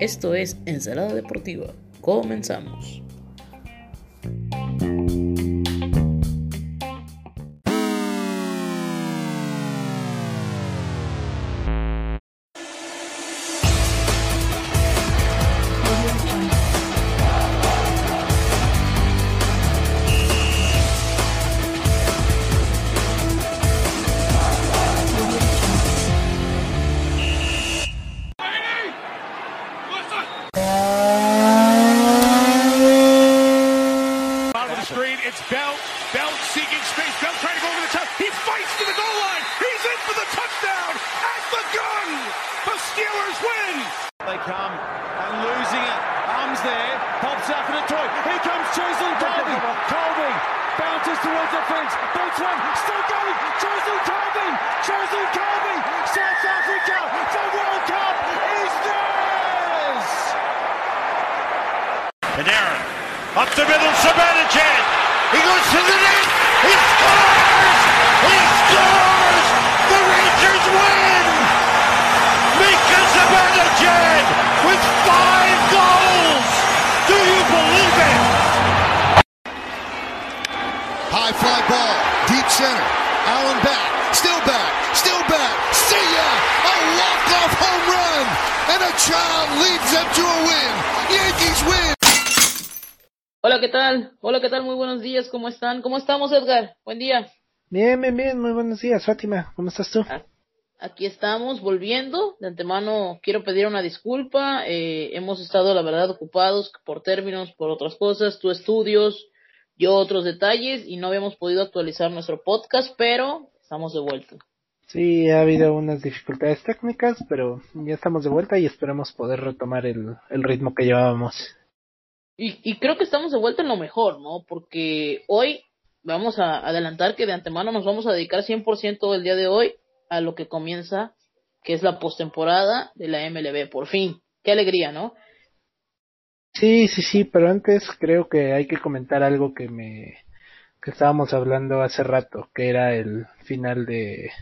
Esto es Ensalada Deportiva. Comenzamos. Edgar? Buen día. Bien, bien, bien, muy buenos días, Fátima. ¿Cómo estás tú? Ah, Aquí estamos volviendo. De antemano quiero pedir una disculpa. Eh, hemos estado, la verdad, ocupados por términos, por otras cosas, tú estudios, yo otros detalles y no habíamos podido actualizar nuestro podcast, pero estamos de vuelta. Sí, ha habido unas dificultades técnicas, pero ya estamos de vuelta y esperamos poder retomar el, el ritmo que llevábamos. Y, y creo que estamos de vuelta en lo mejor, ¿no? Porque hoy vamos a adelantar que de antemano nos vamos a dedicar 100% el día de hoy a lo que comienza, que es la postemporada de la MLB. Por fin. Qué alegría, ¿no? Sí, sí, sí, pero antes creo que hay que comentar algo que me que estábamos hablando hace rato, que era el final de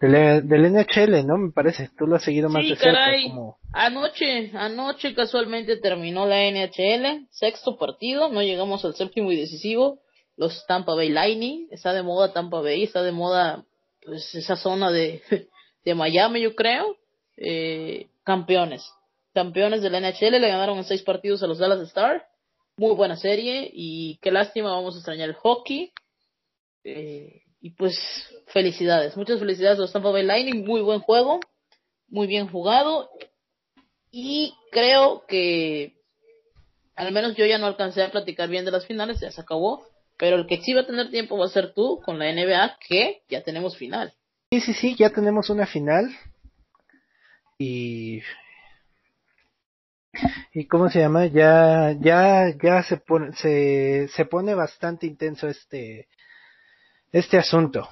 del, del NHL, ¿no? Me parece. Tú lo has seguido más Sí, de cerca, como Anoche, anoche casualmente terminó la NHL, sexto partido, no llegamos al séptimo y decisivo. Los Tampa Bay Lightning, está de moda Tampa Bay, está de moda pues esa zona de, de Miami, yo creo. Eh, campeones, campeones de la NHL, le ganaron en seis partidos a los Dallas Stars. Muy buena serie y qué lástima, vamos a extrañar el hockey. Eh, y pues felicidades, muchas felicidades a los Tampa Bay Lightning, muy buen juego, muy bien jugado y creo que al menos yo ya no alcancé a platicar bien de las finales, ya se acabó, pero el que sí va a tener tiempo va a ser tú con la NBA, que ya tenemos final. Sí, sí, sí, ya tenemos una final. Y. ¿Y cómo se llama? Ya, ya, ya se pone, se, se pone bastante intenso este, este asunto.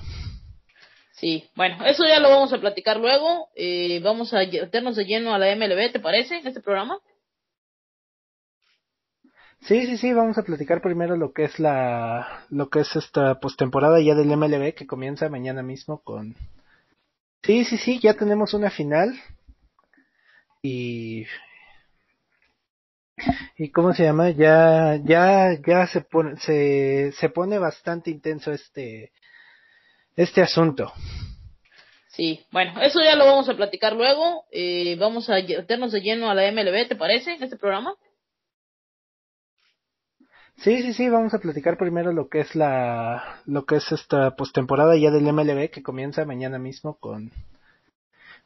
Sí, bueno, eso ya lo vamos a platicar luego. Eh, vamos a meternos de lleno a la MLB, ¿te parece? En este programa. Sí, sí, sí, vamos a platicar primero lo que es la, lo que es esta postemporada ya del MLB que comienza mañana mismo con. Sí, sí, sí, ya tenemos una final. Y. ¿Y cómo se llama? Ya, ya, ya se pone, se, se pone bastante intenso este, este asunto. Sí, bueno, eso ya lo vamos a platicar luego. Eh, vamos a meternos de lleno a la MLB, ¿te parece? En este programa. Sí, sí, sí, vamos a platicar primero lo que es la, lo que es esta postemporada ya del MLB que comienza mañana mismo con,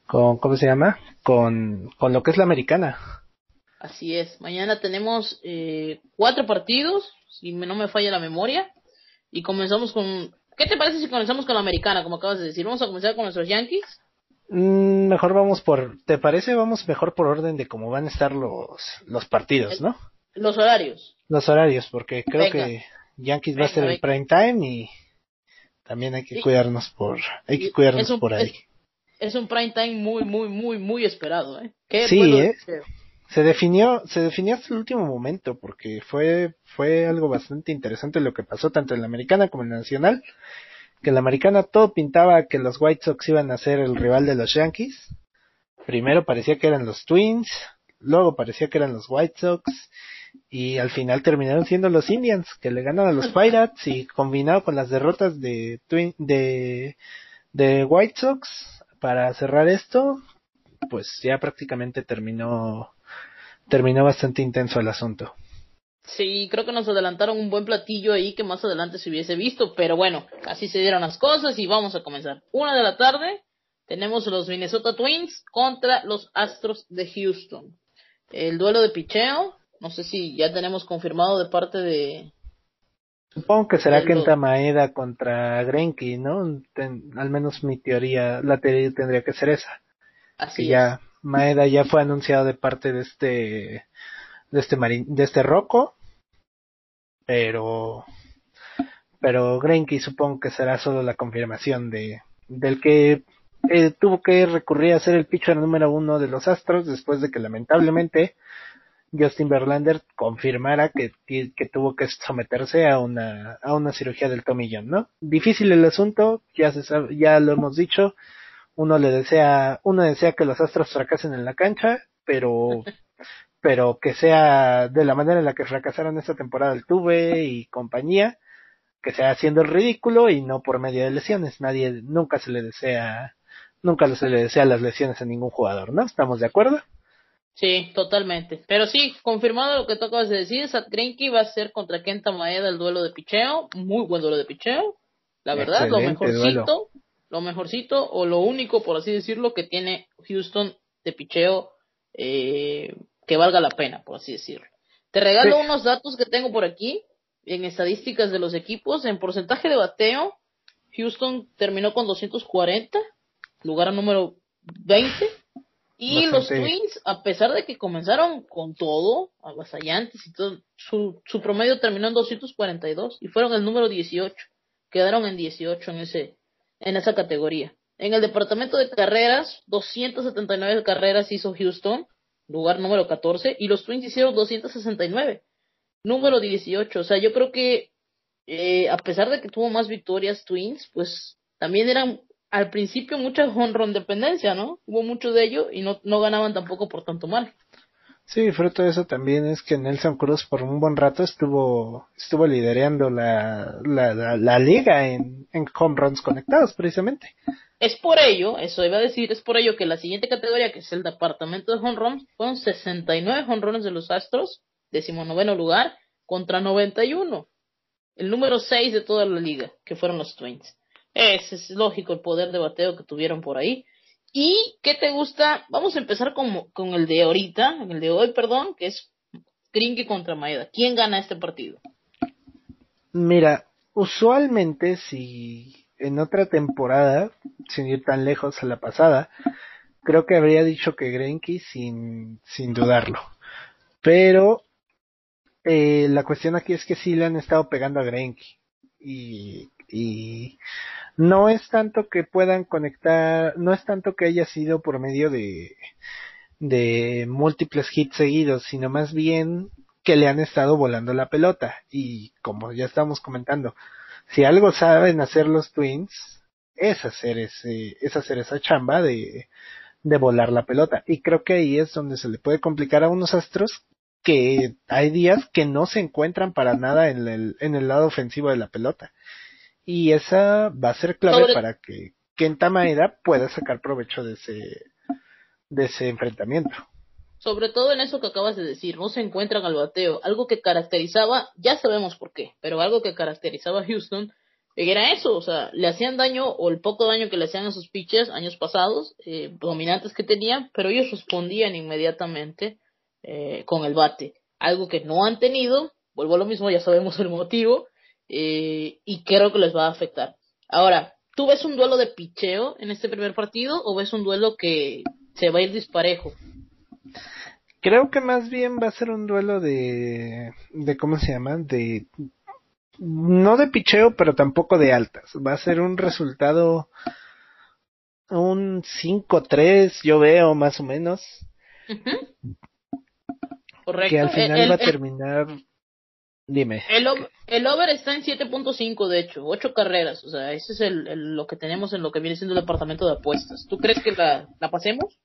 con, ¿cómo se llama? Con, con lo que es la americana. Así es. Mañana tenemos eh, cuatro partidos, si no me falla la memoria. Y comenzamos con... ¿Qué te parece si comenzamos con la americana, como acabas de decir? Vamos a comenzar con nuestros Yankees. Mm, mejor vamos por, ¿te parece? Vamos mejor por orden de cómo van a estar los, los partidos, ¿no? Los horarios. Los horarios, porque creo Venga. que Yankees va a Venga, ser el prime time y también hay que Sí. cuidarnos por, hay que cuidarnos un- por ahí. es- es un prime time muy, muy, muy, muy esperado, ¿eh? Qué Sí, ¿eh? Se definió, se definió hasta el último momento porque fue, fue algo bastante interesante lo que pasó tanto en la americana como en la nacional, que la americana todo pintaba que los White Sox iban a ser el rival de los Yankees. Primero parecía que eran los Twins, luego parecía que eran los White Sox y al final terminaron siendo los Indians que le ganan a los Pirates y combinado con las derrotas de Twin, de de White Sox para cerrar esto, pues ya prácticamente terminó terminó bastante intenso el asunto. Sí, creo que nos adelantaron un buen platillo ahí que más adelante se hubiese visto, pero bueno, así se dieron las cosas y vamos a comenzar. Una de la tarde tenemos los Minnesota Twins contra los Astros de Houston. El duelo de picheo, no sé si ya tenemos confirmado de parte de... Supongo que será Kenta Maeda contra Greinke, ¿no? al menos mi teoría, la teoría tendría que ser esa. Así ya Maeda ya fue anunciado de parte de este de este marín, de este Rocco, pero pero Greinke supongo que será solo la confirmación de del que eh, tuvo que recurrir a ser el pitcher número uno de los Astros después de que lamentablemente Justin Verlander confirmara que, que tuvo que someterse a una, a una cirugía del tomillón, ¿no? Difícil el asunto, ya se sabe, ya lo hemos dicho, uno le desea, uno desea que los Astros fracasen en la cancha, pero, pero que sea de la manera en la que fracasaron esta temporada el Tuve y compañía, que sea haciendo el ridículo y no por medio de lesiones. Nadie, nunca se le desea, nunca se le desea las lesiones a ningún jugador, ¿no? ¿Estamos de acuerdo? Sí, totalmente. Pero sí, confirmado lo que tú acabas de decir, Sat Greinke va a ser contra Kenta Maeda el duelo de picheo, muy buen duelo de picheo. La verdad, lo mejorcito, lo mejorcito o lo único, por así decirlo, que tiene Houston de picheo eh, que valga la pena, por así decirlo. Te regalo unos datos que tengo por aquí en estadísticas de los equipos. En porcentaje de bateo, Houston terminó con 240, lugar número 20. Y los Twins, a pesar de que comenzaron con todo, avasallantes y todo, su, su promedio terminó en 242 y fueron el número 18. Quedaron en 18 en ese en esa categoría. En el departamento de carreras, 279 carreras hizo Houston, lugar número 14, y los Twins hicieron 269, número 18. O sea, yo creo que eh, a pesar de que tuvo más victorias Twins, pues también eran al principio mucha honron dependencia, ¿no? Hubo mucho de ello y no, no ganaban tampoco por tanto mal. Sí, fruto de eso también es que Nelson Cruz por un buen rato estuvo estuvo liderando la, la, la, liga en, en home runs conectados precisamente. Es por ello, eso iba a decir, es por ello que la siguiente categoría, que es el departamento de home runs, fueron 69 home runs de los Astros, decimonoveno lugar, contra 91. El número 6 de toda la liga, que fueron los Twins. Ese es lógico el poder de bateo que tuvieron por ahí. ¿Y qué te gusta? Vamos a empezar con, con el de ahorita, el de hoy, perdón, que es Grinky contra Maeda. ¿Quién gana este partido? Mira, usualmente si en otra temporada, sin ir tan lejos a la pasada, creo que habría dicho que Grinky sin, sin dudarlo. Pero eh, la cuestión aquí es que sí le han estado pegando a Grinky. Y, y no es tanto que puedan conectar, no es tanto que haya sido por medio de, múltiples hits seguidos, sino más bien que le han estado volando la pelota. Y como ya estamos comentando, si algo saben hacer los Twins, es hacer ese, es hacer esa chamba de, de volar la pelota. Y creo que ahí es donde se le puede complicar a unos astros que hay días que no se encuentran para nada en el, en el lado ofensivo de la pelota y esa va a ser clave para que Kenta Maeda pueda sacar provecho de ese, de ese enfrentamiento. Sobre todo en eso que acabas de decir, no se encuentran al bateo, algo que caracterizaba, ya sabemos por qué, pero algo que caracterizaba a Houston era eso, o sea, le hacían daño o el poco daño que le hacían a sus pitchers años pasados, eh, dominantes que tenían, pero ellos respondían inmediatamente eh, con el bate, algo que no han tenido, vuelvo a lo mismo, ya sabemos el motivo, eh, y creo que les va a afectar. Ahora, ¿tú ves un duelo de picheo en este primer partido o ves un duelo que se va a ir disparejo? Creo que más bien va a ser un duelo de, de ¿cómo se llama? De, no de picheo, pero tampoco de altas. Va a ser un resultado, un 5-3, yo veo más o menos. Correcto. Que al final va a terminar Dime. El, el over está en 7.5, de hecho, 8 carreras. O sea, ese es el, el- lo que tenemos en lo que viene siendo el departamento de apuestas. ¿Tú crees que la, la pasemos?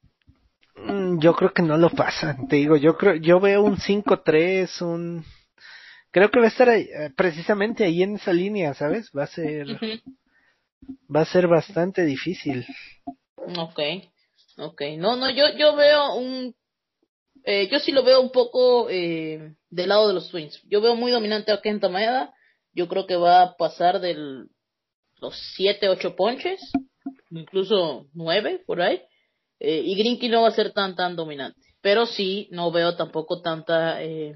Mm, Yo creo que no lo pasan, te digo, yo creo, yo veo un 5-3, un... Creo que va a estar ahí, eh, precisamente ahí en esa línea, ¿sabes? Va a ser, va a ser bastante difícil. Ok, ok. No, no, yo, yo veo un... eh, yo sí lo veo un poco eh, del lado de los Twins. Yo veo muy dominante a Kenta Maeda. Yo creo que va a pasar de los 7, 8 ponches, incluso 9 por ahí. Eh, y Grinky no va a ser tan, tan dominante. Pero sí, no veo tampoco tanta, eh,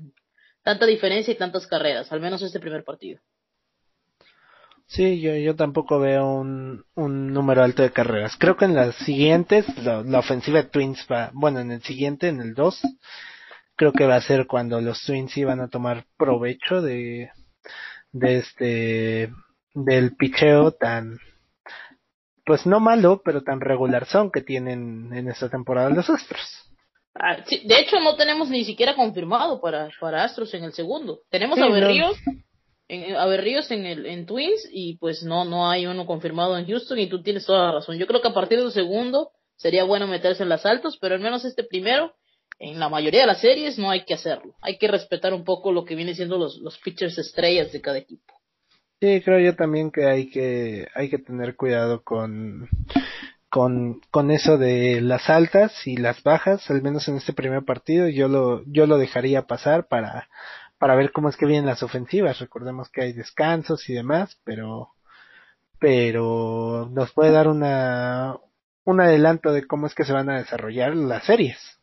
tanta diferencia y tantas carreras, al menos este primer partido. Sí, yo, yo tampoco veo un, un número alto de carreras. Creo que en las siguientes, la, ofensiva de Twins va, bueno, en el siguiente, en el 2, creo que va a ser cuando los Twins iban a tomar provecho de, de este, del picheo tan, pues no malo, pero tan regular son que tienen en esta temporada los Astros. Ah, sí, de hecho, no tenemos ni siquiera confirmado para, para Astros en el segundo. Tenemos Sí, a no. Berríos, en, a Berríos en, el, en Twins y pues no, no hay uno confirmado en Houston y tú tienes toda la razón. Yo creo que a partir del segundo sería bueno meterse en las altas, pero al menos este primero, en la mayoría de las series no hay que hacerlo. Hay que respetar un poco lo que viene siendo los, los pitchers estrellas de cada equipo. Sí, creo yo también que hay que, hay que tener cuidado con, con, con eso de las altas y las bajas, al menos en este primer partido, yo lo, yo lo dejaría pasar para, para ver cómo es que vienen las ofensivas. Recordemos que hay descansos y demás, pero, pero nos puede dar una, un adelanto de cómo es que se van a desarrollar las series.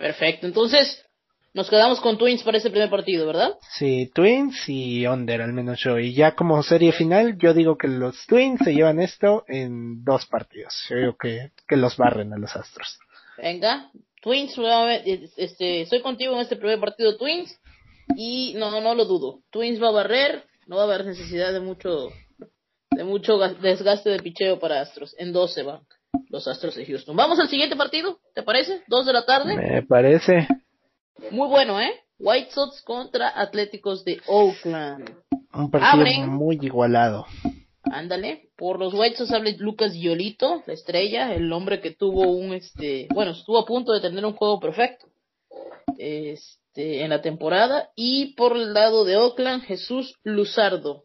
Perfecto, entonces nos quedamos con Twins para este primer partido, ¿verdad? Sí, Twins y Under al menos yo. Y ya como serie final, yo digo que los Twins se llevan esto en dos partidos. Yo digo que, que los barren a los Astros. Venga, Twins, nuevamente, este, estoy contigo en este primer partido Twins y no, no, no lo dudo. Twins va a barrer, no va a haber necesidad de mucho, de mucho gas- desgaste de picheo para Astros. En 12 van los Astros de Houston. Vamos al siguiente partido, ¿te parece? Dos de la tarde. Me parece. Muy bueno, ¿eh? White Sox contra Atléticos de Oakland. Un partido Abren. muy igualado. Ándale, por los White Sox habla Lucas Giolito, la estrella, el hombre que tuvo un, este, bueno, estuvo a punto de tener un juego perfecto, este, en la temporada, y por el lado de Oakland, Jesús Luzardo,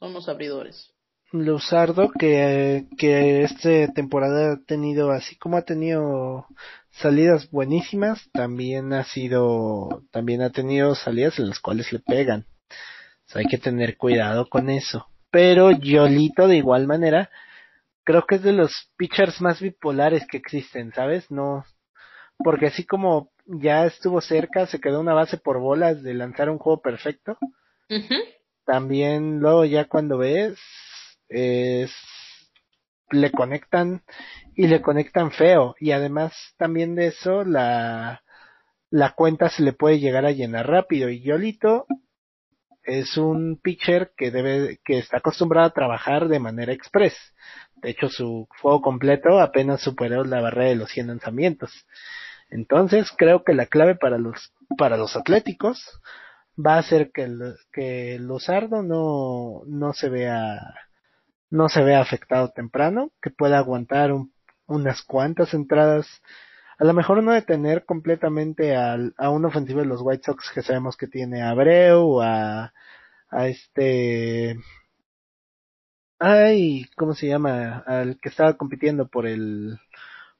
son los abridores. Luzardo que, que esta temporada ha tenido, así como ha tenido salidas buenísimas, también ha sido, también ha tenido salidas en las cuales le pegan. O sea, hay que tener cuidado con eso. Pero Yolito de igual manera, creo que es de los pitchers más bipolares que existen, ¿sabes? No, porque así como ya estuvo cerca, se quedó una base por bolas de lanzar un juego perfecto también luego ya cuando ves es le conectan y le conectan feo. Y además también de eso la la cuenta se le puede llegar a llenar rápido. Y Yolito es un pitcher que debe que está acostumbrado a trabajar de manera express. De hecho su juego completo apenas superó la barrera de los 100 lanzamientos. Entonces creo que la clave para los para los atléticos va a ser que el, que no, no se vea no se vea afectado temprano, que pueda aguantar un- unas cuantas entradas, a lo mejor no detener completamente al, a un ofensivo de los White Sox que sabemos que tiene a Abreu, a, a este, ay, ¿cómo se llama? Al que estaba compitiendo por el,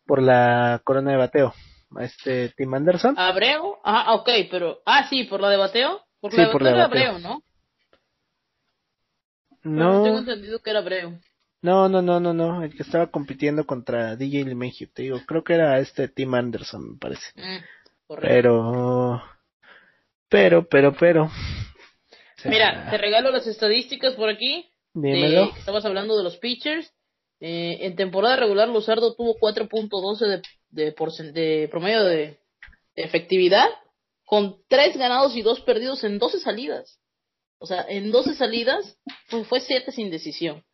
por la corona de bateo, a este Tim Anderson. Abreu, ah, ok, pero, ah, sí, por la de bateo, por Sí, la de por bateo la de bateo. Abreu, ¿no? No, Tengo entendido que era Abreu. No, no, no, no, no, el que estaba compitiendo contra DJ LeMahieu, te digo, creo que era este Tim Anderson, me parece. Mm. Pero, pero, pero, pero. o sea, Mira, te regalo las estadísticas por aquí. dímelo. de- estabas hablando de los pitchers. Eh, en temporada regular, Luzardo tuvo 4.12 de, de, de promedio de, de efectividad, con 3 ganados y 2 perdidos en 12 salidas. O sea, en 12 salidas pues, fue 7 sin decisión.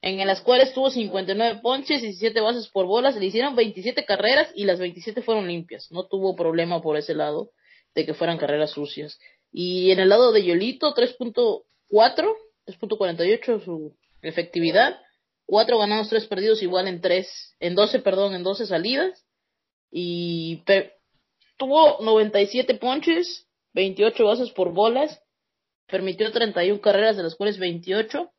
En las cuales tuvo 59 ponches, 17 bases por bolas, le hicieron 27 carreras y las 27 fueron limpias. No tuvo problema por ese lado de que fueran carreras sucias. Y en el lado de Yolito, 3.4, 3.48 su efectividad. 4 ganados, 3 perdidos, igual en 3, en 12, perdón, en 12 salidas. Y tuvo 97 ponches, 28 bases por bolas, permitió 31 carreras, de las cuales 28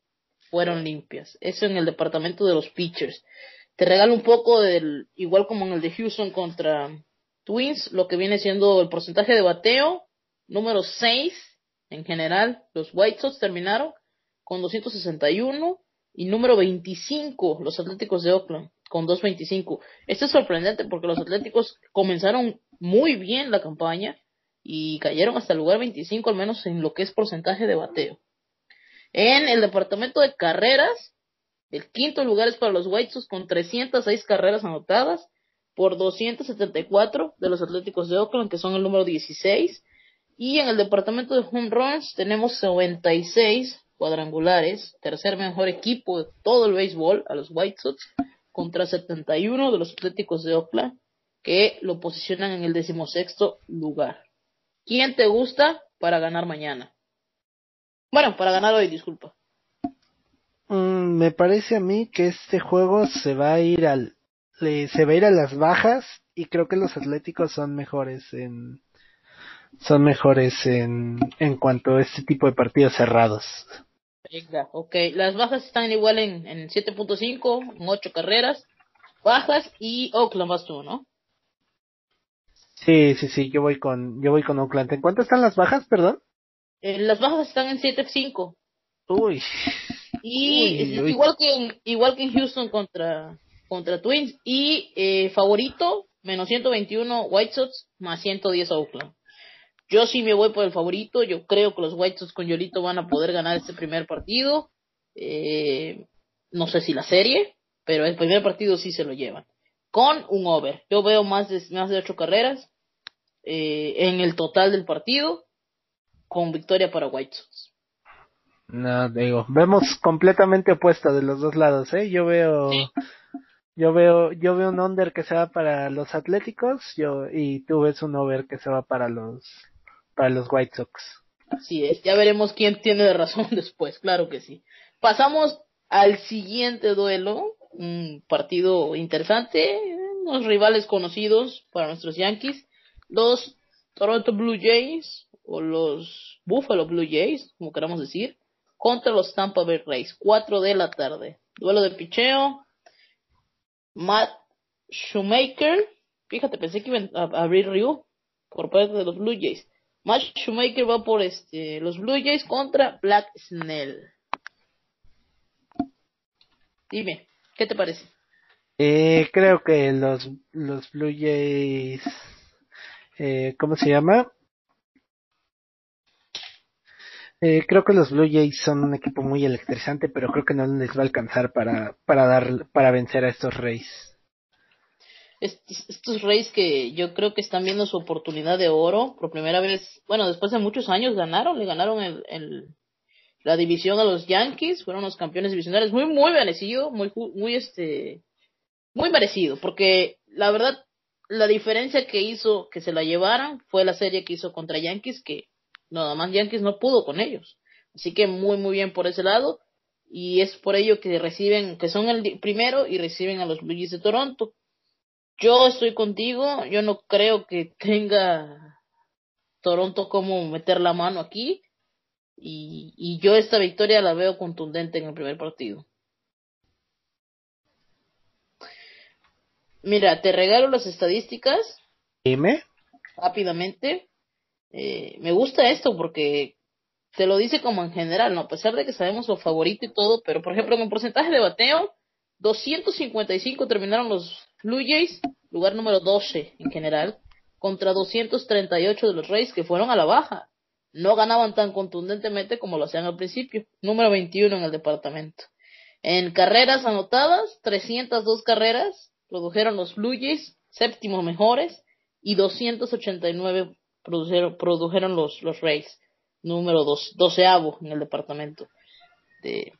fueron limpias. Eso en el departamento de los pitchers. Te regalo un poco del, igual como en el de Houston contra Twins, lo que viene siendo el porcentaje de bateo, número 6 en general. Los White Sox terminaron con 261 y número 25 los Atléticos de Oakland con 225. Esto es sorprendente porque los Atléticos comenzaron muy bien la campaña y cayeron hasta el lugar 25 al menos en lo que es porcentaje de bateo. En el departamento de carreras, el quinto lugar es para los White Sox con 306 carreras anotadas por 274 de los Atléticos de Oakland, que son el número 16. Y en el departamento de home runs tenemos 96 cuadrangulares, tercer mejor equipo de todo el béisbol a los White Sox, contra 71 de los Atléticos de Oakland, que lo posicionan en el decimosexto lugar. ¿Quién te gusta para ganar mañana? Bueno, para ganar hoy, disculpa. Mm, me parece a mí que este juego se va a ir al se va a ir a las bajas y creo que los Atléticos son mejores en son mejores en en cuanto a este tipo de partidos cerrados. Venga, ok. Las bajas están igual en, en 7.5, en 8 carreras. Bajas y Oakland vas tú, ¿no? Sí, sí, sí, yo voy con, yo voy con Oakland. ¿En cuánto están las bajas, perdón? Eh, las bajas están en 7.5. Uy. Y igual que en, igual que en Houston contra contra Twins y eh, favorito menos 121 White Sox más 110 Oakland. Yo sí me voy por el favorito. Yo creo que los White Sox con Yolito van a poder ganar este primer partido. Eh, no sé si la serie, pero el primer partido sí se lo llevan. Con un over. Yo veo más de, más de ocho carreras eh, en el total del partido con victoria para White Sox. No, digo, vemos completamente opuesta de los dos lados, ¿eh? Yo veo, yo veo, yo veo un under que se va para los Atléticos, yo, y tú ves un over que se va para los, para los White Sox. Así es, ya veremos quién tiene razón después, claro que sí. Pasamos al siguiente duelo, un partido interesante, unos rivales conocidos para nuestros Yankees, los Toronto Blue Jays o los Buffalo Blue Jays, como queramos decir, contra los Tampa Bay Rays, 4 de la tarde. Duelo de picheo. Matt Shoemaker, fíjate, pensé que iban a abrir Ryu por parte de los Blue Jays. Matt Shoemaker va por este los Blue Jays contra Black Snell. Dime, ¿qué te parece? Eh, creo que los, los Blue Jays, eh, ¿cómo se llama? Eh, creo que los Blue Jays son un equipo muy electrizante, pero creo que no les va a alcanzar para, para dar, para vencer a estos Rays. Estos, estos Rays que yo creo que están viendo su oportunidad de oro por primera vez, bueno, después de muchos años ganaron, le ganaron el, el la división a los Yankees, fueron los campeones divisionales, muy, muy merecido, muy, muy, este, muy merecido, porque la verdad, la diferencia que hizo que se la llevaran fue la serie que hizo contra Yankees, que nada más Yankees no pudo con ellos. Así que muy, muy bien por ese lado. Y es por ello que reciben, que son el primero y reciben a los Blue Jays de Toronto. Yo estoy contigo, yo no creo que tenga Toronto como meter la mano aquí. Y, y yo esta victoria la veo contundente en el primer partido. Mira, te regalo las estadísticas. Dime. Rápidamente. Eh, me gusta esto porque te lo dice como en general, ¿no? A pesar de que sabemos lo favorito y todo, pero por ejemplo, en el porcentaje de bateo, 255 terminaron los Blue Jays, lugar número 12 en general, contra 238 de los Rays que fueron a la baja. No ganaban tan contundentemente como lo hacían al principio. Número 21 en el departamento. En carreras anotadas, 302 carreras produjeron los Blue Jays, séptimo mejores, y 289 produjeron, produjeron los, los Rays, número dos, doceavo en el departamento. De,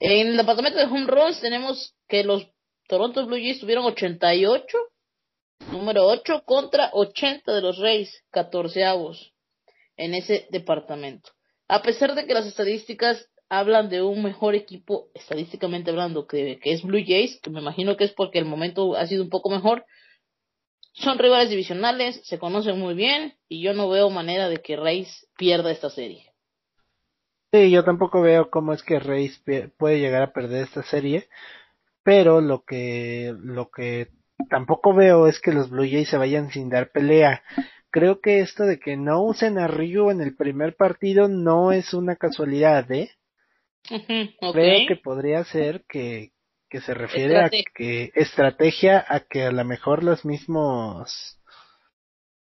en el departamento de home runs tenemos que los Toronto Blue Jays tuvieron 88, número 8 contra 80 de los Rays, catorceavos. En ese departamento. A pesar de que las estadísticas hablan de un mejor equipo, estadísticamente hablando, que, es Blue Jays, que me imagino que es porque el momento ha sido un poco mejor, son rivales divisionales, se conocen muy bien y yo no veo manera de que Rays pierda esta serie. Sí, yo tampoco veo cómo es que Rays puede llegar a perder esta serie, pero lo que lo que tampoco veo es que los Blue Jays se vayan sin dar pelea. Creo que esto de que no usen a Ryu en el primer partido no es una casualidad, ¿eh? Creo que podría ser que, que se refiere a que estrategia a que a lo mejor los mismos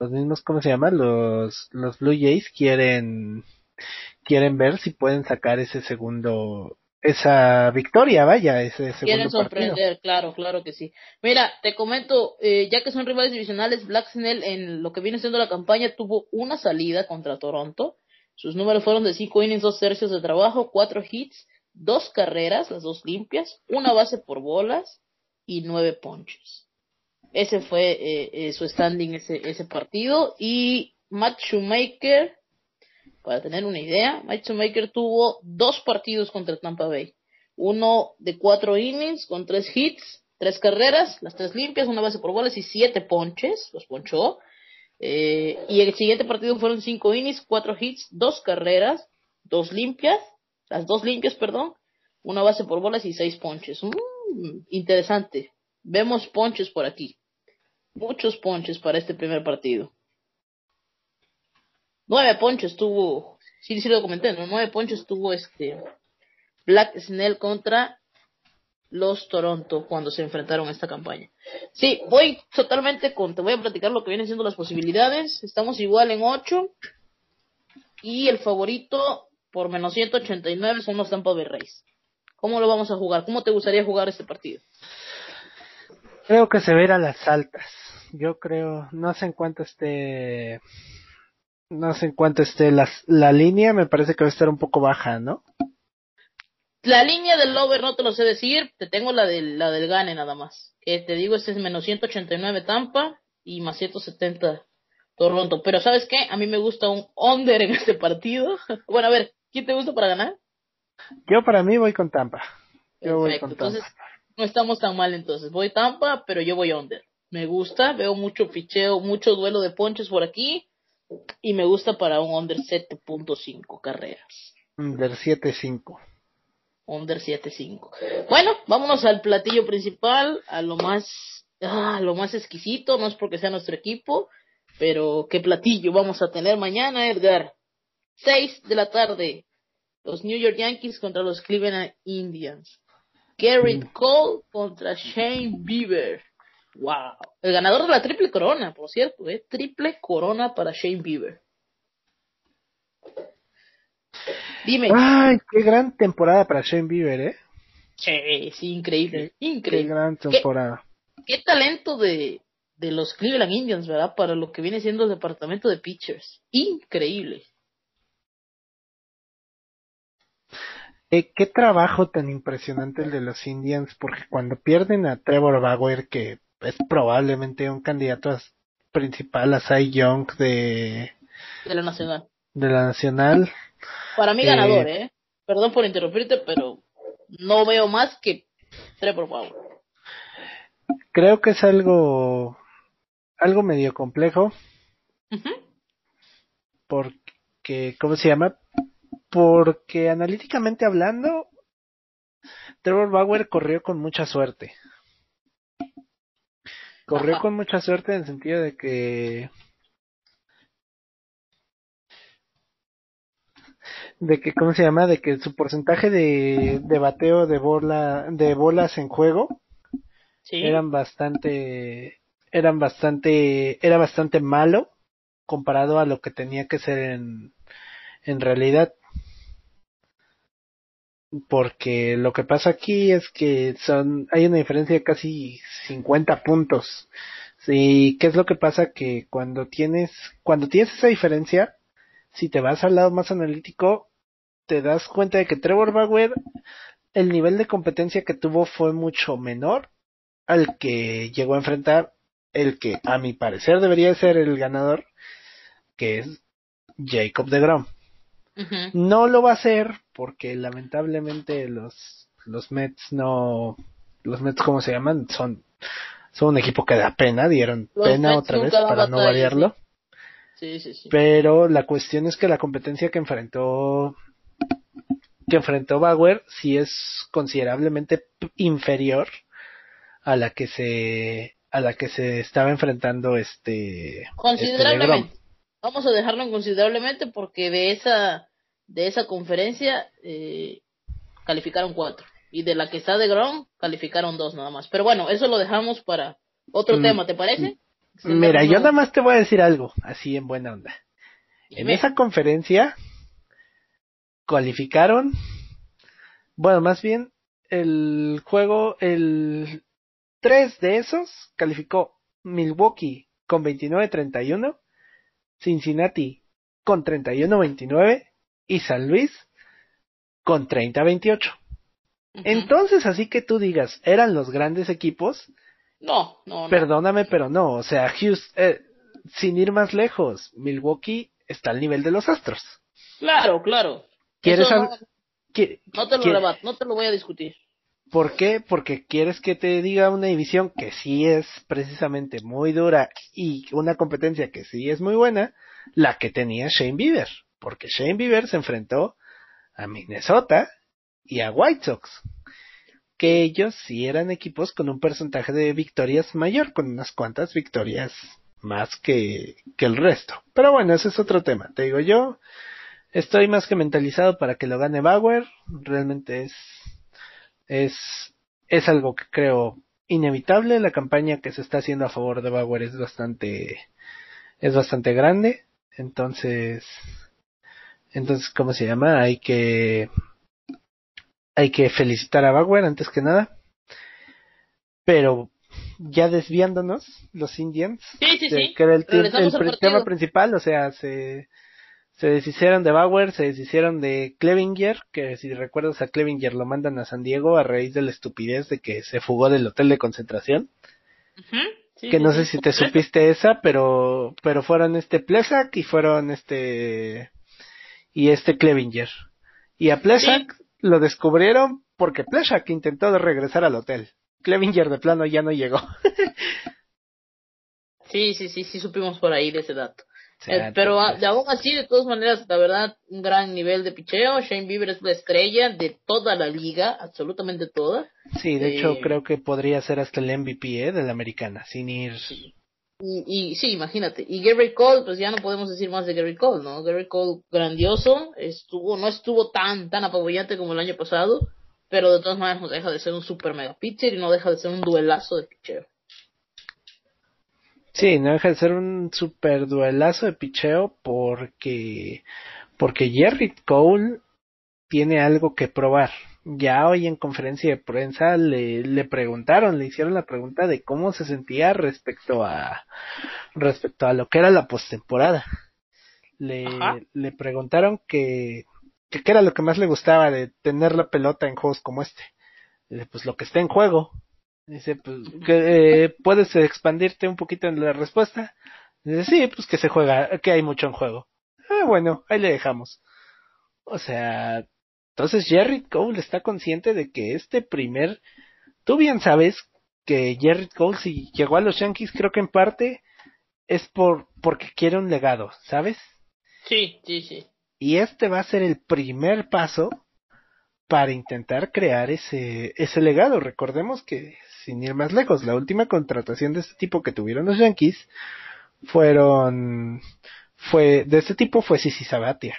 los mismos cómo se llama los los Blue Jays quieren quieren ver si pueden sacar ese segundo esa victoria, vaya, ese segundo Quieren sorprender, claro, claro que sí. Mira, te comento, eh, ya que son rivales divisionales, Black Snell en lo que viene siendo la campaña tuvo una salida contra Toronto. Sus números fueron de 5 innings, 2 tercios de trabajo, 4 hits, dos carreras, las dos limpias, una base por bolas y nueve ponches. Ese fue eh, eh, su standing ese, ese partido. Y Matt Shoemaker, para tener una idea, Matt Shoemaker tuvo dos partidos contra Tampa Bay. Uno de cuatro innings con tres hits, tres carreras, las tres limpias, una base por bolas y siete ponches, los ponchó. Eh, y el siguiente partido fueron cinco innings, cuatro hits, dos carreras, dos limpias las dos limpias, perdón, una base por bolas y seis ponches. Mm, interesante. Vemos ponches por aquí. Muchos ponches para este primer partido. Nueve ponches tuvo, sí, sí lo comenté, nueve ponches tuvo este Black Snell contra los Toronto cuando se enfrentaron a esta campaña. Sí, voy totalmente con, te voy a platicar lo que vienen siendo las posibilidades. Estamos igual en ocho. Y el favorito por menos 189 son los Tampa Bay Rays. ¿Cómo lo vamos a jugar? ¿Cómo te gustaría jugar este partido? Creo que se verá las altas. Yo creo, no sé en cuánto esté, no sé en cuánto esté la, la línea, me parece que va a estar un poco baja, ¿no? La línea del over no te lo sé decir, te tengo la del, la del Gane nada más. Que te digo, este es menos 189 Tampa y más 170 Toronto. Pero ¿sabes qué? A mí me gusta un under en este partido. bueno, a ver, ¿Quién te gusta para ganar? Yo para mí voy con Tampa. Yo voy con Tampa. Entonces, no estamos tan mal entonces. Voy Tampa, pero yo voy under. Me gusta, veo mucho picheo, mucho duelo de ponches por aquí. Y me gusta para un under 7.5 carreras. Under 7.5. Under 7.5. Bueno, vámonos al platillo principal, a lo más, ah, lo más exquisito, no es porque sea nuestro equipo, pero qué platillo vamos a tener mañana, Edgar. 6 de la tarde, los New York Yankees contra los Cleveland Indians. Garrett mm. Cole contra Shane Bieber. Wow. El ganador de la triple corona, por cierto, ¿eh? Triple corona para Shane Bieber. Dime. Ay, qué gran temporada para Shane Bieber, ¿eh? Sí, sí, increíble. increíble. Qué gran temporada. Qué, talento de, de los Cleveland Indians, ¿verdad? Para lo que viene siendo el departamento de pitchers. Increíble. Eh, qué trabajo tan impresionante el de los Indians, porque cuando pierden a Trevor Bauer, que es probablemente un candidato principal a Cy Young de, de la Nacional. De la Nacional. Para mí ganador, ¿eh? Perdón por interrumpirte, pero no veo más que Trevor Bauer. Creo que es algo algo medio complejo. Porque, ¿cómo se llama? porque analíticamente hablando, Trevor Bauer corrió con mucha suerte. Corrió con mucha suerte en el sentido de que de que cómo se llama de que su porcentaje de, de bateo de bola de bolas en juego eran bastante eran bastante era bastante malo comparado a lo que tenía que ser en en realidad porque lo que pasa aquí es que son hay una diferencia de casi 50 puntos. ¿Y qué es lo que pasa? Que cuando tienes, cuando tienes esa diferencia, si te vas al lado más analítico, te das cuenta de que Trevor Bauer, el nivel de competencia que tuvo fue mucho menor al que llegó a enfrentar el que a mi parecer debería ser el ganador, que es Jacob de Grom. No lo va a hacer porque lamentablemente los, los Mets no, los Mets como se llaman, son, son un equipo que da pena, dieron Los pena Mets otra vez para no variarlo. Sí, sí, sí. Pero la cuestión es que la competencia que enfrentó que enfrentó Bauer sí es considerablemente inferior a la que se a la que se estaba enfrentando este este Considerablemente. Vamos a dejarlo en considerablemente porque de esa de esa conferencia eh, calificaron cuatro y de la que está de Grom calificaron dos nada más. Pero bueno, eso lo dejamos para otro Mm, tema, ¿te parece? Mira, yo nada más te voy a decir algo, así en buena onda. En esa conferencia cualificaron, bueno, más bien el juego, el 3 de esos calificó Milwaukee con 29-31, Cincinnati con 31-29 y San Luis con 30-28. Ujú. Entonces, así que tú digas, eran los grandes equipos, no, no, no. Perdóname, pero no. O sea, Houston, eh, sin ir más lejos, Milwaukee está al nivel de los Astros. Claro, claro. ¿Quieres no, te lo qui- rebato, no te lo voy a discutir. ¿Por qué? Porque quieres que te diga una división que sí es precisamente muy dura y una competencia que sí es muy buena, la que tenía Shane Bieber. Porque Shane Bieber se enfrentó a Minnesota y a White Sox. Que ellos sí eran equipos con un porcentaje de victorias mayor, con unas cuantas victorias más que, que el resto. Pero bueno, ese es otro tema. Te digo yo, estoy más que mentalizado para que lo gane Bauer. Realmente es es, es algo que creo inevitable. La campaña que se está haciendo a favor de Bauer es bastante, es bastante grande. Entonces, entonces, ¿cómo se llama? Hay que, hay que felicitar a Bauer antes que nada. Pero, ya desviándonos, los Indians, Sí, sí, sí. que era el, tema principal, o sea, se, se deshicieron de Bauer, se deshicieron de Clevinger, que si recuerdas a Clevinger lo mandan a San Diego a raíz de la estupidez de que se fugó del hotel de concentración. Sí, que no sí, sé si te supiste esa, pero, pero fueron este Plesak y fueron este, y este Clevinger. Y a Plesak lo descubrieron porque Plesak intentó regresar al hotel. Clevinger de plano ya no llegó. Sí, sí, sí, sí supimos por ahí de ese dato. Eh, pero a- de aún así, de todas maneras, la verdad, un gran nivel de picheo. Shane Bieber es la estrella de toda la liga, absolutamente toda. Sí, de Eh, hecho creo que podría ser hasta el MVP ¿eh? de la americana, sin ir... Y, sí, imagínate. Y Gary Cole, pues ya no podemos decir más de Gary Cole, ¿no? Gary Cole, grandioso, estuvo, no estuvo tan, tan apabullante como el año pasado, pero de todas maneras no deja de ser un super mega pitcher y no deja de ser un duelazo de picheo. Sí, no deja de ser un super duelazo de picheo porque, porque Jerry Cole tiene algo que probar. Ya hoy en conferencia de prensa le, le preguntaron, le hicieron la pregunta de cómo se sentía respecto a, respecto a lo que era la postemporada. Le, Ajá. le preguntaron que, que qué era lo que más le gustaba de tener la pelota en juegos como este. Dice, pues lo que está en juego. Dice, pues, que, eh, ¿puedes expandirte un poquito en la respuesta? Dice, sí, pues que se juega, que hay mucho en juego. Ah, bueno, ahí le dejamos. O sea, entonces Jerry Cole está consciente de que este primer, tú bien sabes que Jerry Cole si llegó a los Yankees creo que en parte es por, porque quiere un legado, ¿sabes? Sí, sí, sí. Y este va a ser el primer paso para intentar crear ese, ese legado. Recordemos que, sin ir más lejos, la última contratación de este tipo que tuvieron los Yankees fueron, fue, de este tipo fue Sisi Sabatia.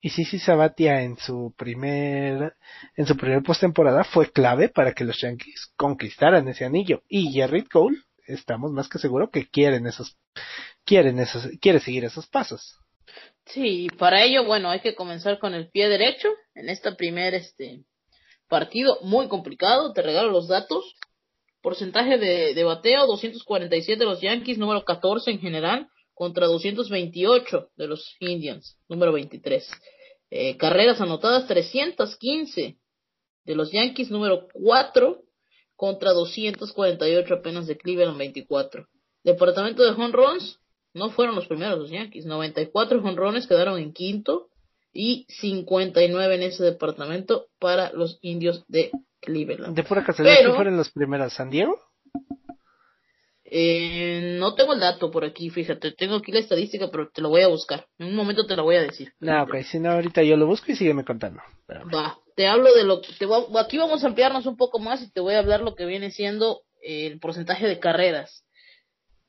Y Sisi Sabatia en su primer, en su primer postemporada fue clave para que los Yankees conquistaran ese anillo. Y Jerry Cole, estamos más que seguro que quieren esos, esos, quiere seguir esos pasos. Sí, para ello, bueno, hay que comenzar con el pie derecho en este primer este partido muy complicado. Te regalo los datos. Porcentaje de, de bateo 247 de los Yankees, número 14 en general, contra 228 de los Indians, número 23. Eh, carreras anotadas 315 de los Yankees, número 4 contra 248 apenas de Cleveland 24. Departamento de home runs no fueron los primeros los Yankees. 94 jonrones quedaron en quinto y 59 en ese departamento para los indios de Cleveland. De pura casualidad, Pero- ¿quién fueron los primeros? ¿San Diego? Eh, no tengo el dato por aquí, fíjate, tengo aquí la estadística, pero te lo voy a buscar. En un momento te la voy a decir. No, ok, si no, ahorita yo lo busco y sígueme contando. Espérame. Va, te hablo de lo te voy a- aquí vamos a ampliarnos un poco más y te voy a hablar lo que viene siendo el porcentaje de carreras.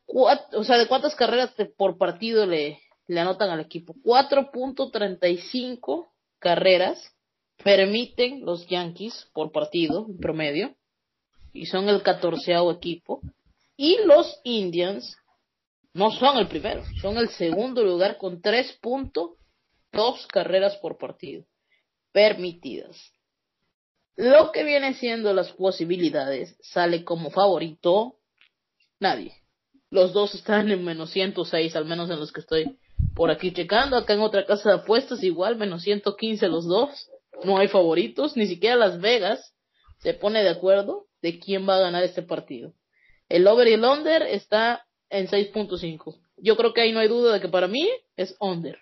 O sea, de cuántas carreras te- por partido le, le anotan al equipo. 4.35 carreras permiten los Yankees por partido en promedio y son el catorceavo equipo. Y los Indians no son el primero, son el segundo lugar con 3.2 carreras por partido permitidas. Lo que viene siendo las posibilidades sale como favorito nadie. Los dos están en menos 106, al menos en los que estoy por aquí checando. Acá en otra casa de apuestas igual, menos 115 los dos. No hay favoritos, ni siquiera Las Vegas se pone de acuerdo de quién va a ganar este partido. El over y el under está en 6.5. Yo creo que ahí no hay duda de que para mí es under.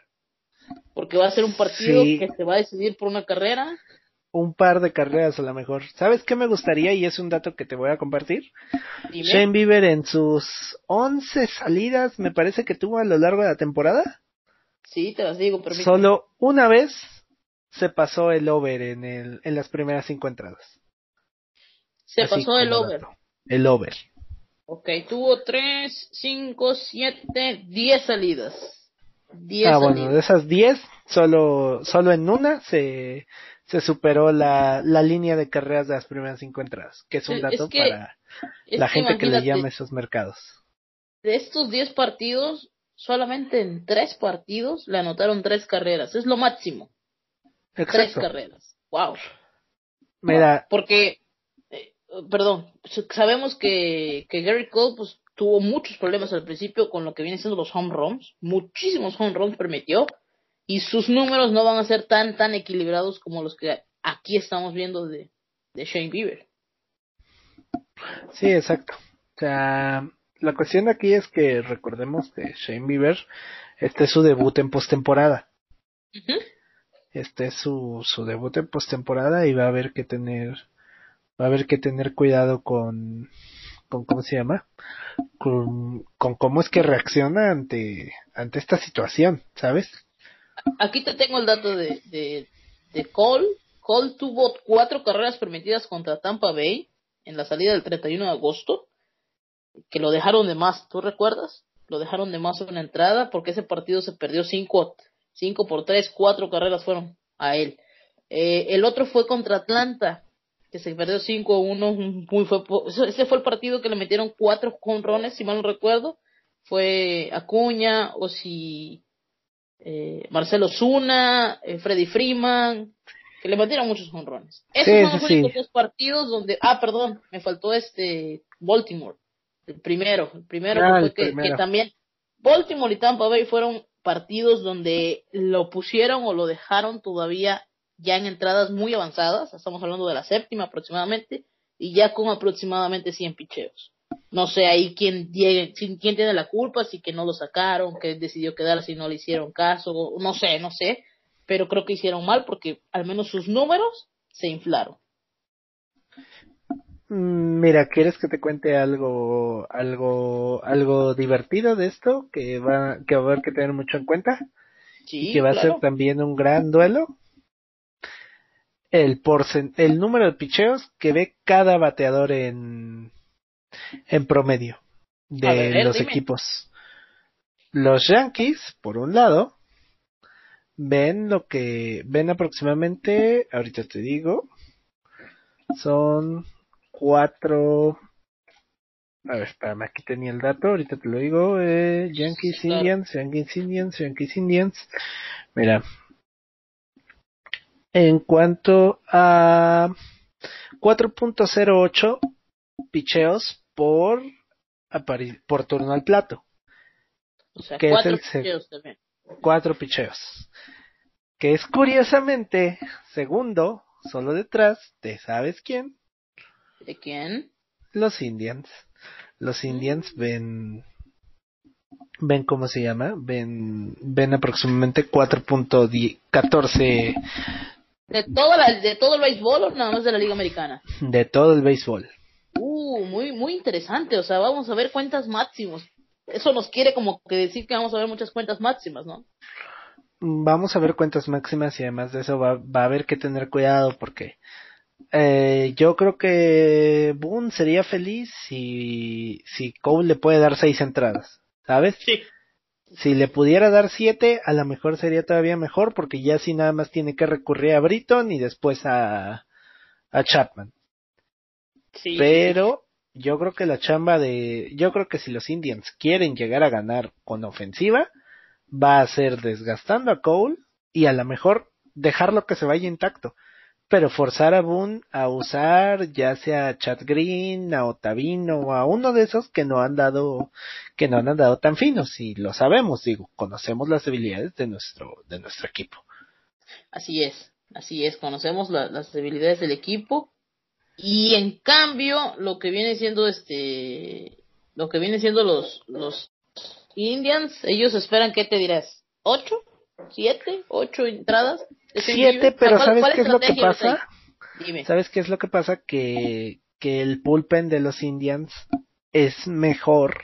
Porque va a ser un partido Sí. que se va a decidir por una carrera. Un par de carreras a lo mejor. ¿Sabes qué me gustaría? Y es un dato que te voy a compartir. Dime. Shane Bieber en sus 11 salidas, me parece que tuvo a lo largo de la temporada, Sí, te las digo, permíteme. solo una vez se pasó el over en, el, en las primeras cinco entradas. Se Así pasó el over. dato. El over. Ok, tuvo 3, 5, 7, 10 salidas. 10 Ah, bueno, salidas. de esas 10, solo, solo en una se, se superó la, la línea de carreras de las primeras cinco entradas, que es un Es- dato es que- para la gente que le llama esos mercados. De estos 10 partidos, solamente en 3 partidos le anotaron 3 carreras. Es lo máximo. 3 Exacto. carreras. Wow. Mira, Porque, eh, perdón, sabemos que, que Gary Cole pues, tuvo muchos problemas al principio con lo que vienen siendo los home runs. Muchísimos home runs permitió. Y sus números no van a ser tan, tan equilibrados como los que aquí estamos viendo de, de Shane Bieber. Sí, exacto. O sea, la cuestión aquí es que recordemos que Shane Bieber, este es su debut en postemporada. Ujú. Este es su, su debut en postemporada y va a haber que tener, va a haber que tener cuidado con, con ¿cómo se llama? Con, con cómo es que reacciona ante, ante esta situación, ¿sabes? Aquí te tengo el dato de, de, de Cole. Cole tuvo cuatro carreras permitidas contra Tampa Bay en la salida del 31 de agosto, que lo dejaron de más, ¿tú recuerdas? Lo dejaron de más en la entrada porque ese partido se perdió 5 cinco por 3, cuatro carreras fueron a él. Eh, el otro fue contra Atlanta, que se perdió 5-1, muy fue ese fue el partido que le metieron cuatro conrones, si mal no recuerdo. Fue Acuña, o si eh, Marcelo Zuna, eh, Freddy Freeman, que le metieron muchos honrones. Esos Sí, son los únicos sí. dos partidos donde, ah, perdón, me faltó este Baltimore, el primero, el primero Ah, el que, primero. que también Baltimore y Tampa Bay fueron partidos donde lo pusieron o lo dejaron todavía ya en entradas muy avanzadas, estamos hablando de la séptima aproximadamente, y ya con aproximadamente 100 picheos. No sé ahí quién, llegue- quién tiene la culpa, si que no lo sacaron, que decidió quedar si no le hicieron caso, no sé, no sé, pero creo que hicieron mal porque al menos sus números se inflaron. Mm, Mira, ¿quieres que te cuente algo, algo, algo divertido de esto que va, que va a haber que tener mucho en cuenta? Sí, y que va a ser también un gran duelo. El el número de picheos que ve cada bateador en, en promedio de ver, los dime. equipos. Los Yankees, por un lado, ven lo que ven aproximadamente, ahorita te digo, son cuatro. A ver, espérame, aquí tenía el dato, ahorita te lo digo. Eh, Yankees. Indians, Yankees Indians, Yankees Indians. Mira, en cuanto a 4.08 picheos por, apari- por turno al plato. O sea, que es cuatro el se- picheos también. Cuatro picheos. Que es curiosamente segundo, solo detrás de ¿sabes quién? ¿De quién? Los Indians. Los Indians ven ven cómo se llama, ven, ven aproximadamente 4.14 ¿De, toda la, ¿De todo el béisbol o nada más de la Liga Americana? de todo el béisbol. Uh, muy, muy interesante. O sea, vamos a ver cuentas máximos. Eso nos quiere como que decir que vamos a ver muchas cuentas máximas, ¿no? Vamos a ver cuentas máximas y además de eso va, va a haber que tener cuidado porque eh, yo creo que Boone sería feliz si, si Cole le puede dar seis entradas, ¿sabes? Sí. Si le pudiera dar siete, a lo mejor sería todavía mejor porque ya si nada más tiene que recurrir a Britton y después a, a Chapman. Sí. Pero yo creo que la chamba de, yo creo que si los Indians quieren llegar a ganar con ofensiva, va a ser desgastando a Cole y a lo mejor dejarlo que se vaya intacto. Pero forzar a Boone a usar ya sea a Chad Green, a Otavino o a uno de esos que no han dado, que no han andado tan finos y lo sabemos, digo, conocemos las debilidades de nuestro, de nuestro equipo. Así es, así es. Conocemos la- las debilidades del equipo y en cambio lo que viene siendo este, lo que viene siendo los los Indians, ellos esperan qué te dirás, ocho, siete, ocho entradas. Siete, pero ¿Cuál- ¿sabes qué es lo que pasa? Dime. ¿Sabes qué es lo que pasa? Que, que el bullpen de los Indians es mejor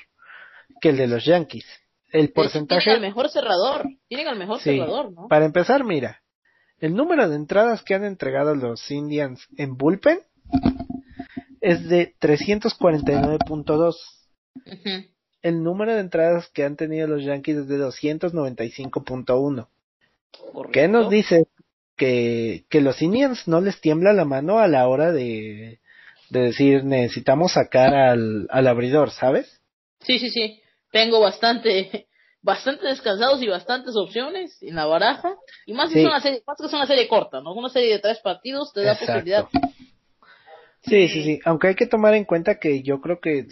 que el de los Yankees. El porcentaje, Tienen al mejor cerrador, tienen al mejor Sí. cerrador, ¿no? para empezar, mira, el número de entradas que han entregado los Indians en bullpen es de 349.2. Ujú. El número de entradas que han tenido los Yankees es de 295.1. ¿Qué nos dice? Que, que los Indians no les tiembla la mano a la hora de, de decir necesitamos sacar al, al abridor, ¿sabes? Sí, sí, sí. Tengo bastante, bastante descansados y bastantes opciones en la baraja. Y más, si Sí. es una serie, más que es una serie corta, ¿no? Una serie de tres partidos te da Exacto. posibilidad. Sí, sí, sí. Aunque hay que tomar en cuenta que yo creo que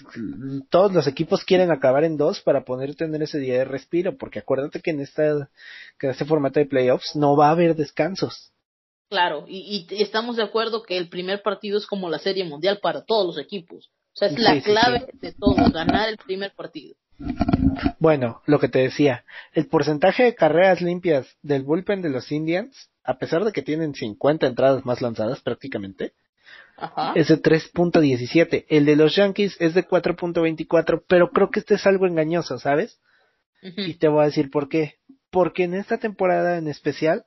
todos los equipos quieren acabar en dos para poder tener ese día de respiro, porque acuérdate que en esta, que en este formato de playoffs no va a haber descansos. Claro, y, y estamos de acuerdo que el primer partido es como la serie mundial para todos los equipos. O sea, es la Sí, sí, clave de todo, ganar el primer partido. Bueno, lo que te decía, el porcentaje de carreras limpias del bullpen de los Indians, a pesar de que tienen 50 entradas más lanzadas prácticamente, Ajá. es de 3.17. El de los Yankees es de 4.24, pero creo que este es algo engañoso, ¿sabes? Y te voy a decir por qué. Porque en esta temporada en especial,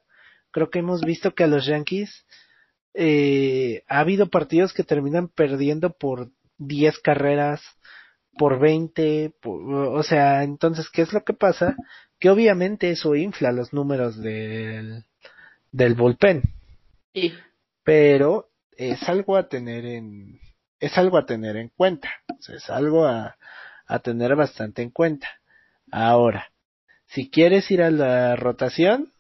creo que hemos visto que a los Yankees eh, ha habido partidos que terminan perdiendo por 10 carreras, por 20, por- o sea, entonces, ¿qué es lo que pasa? Que obviamente eso infla los números del, del bullpen, Sí. pero es algo a tener en, es algo a tener en cuenta, o sea, es algo a, a tener bastante en cuenta. Ahora, si quieres ir a la rotación,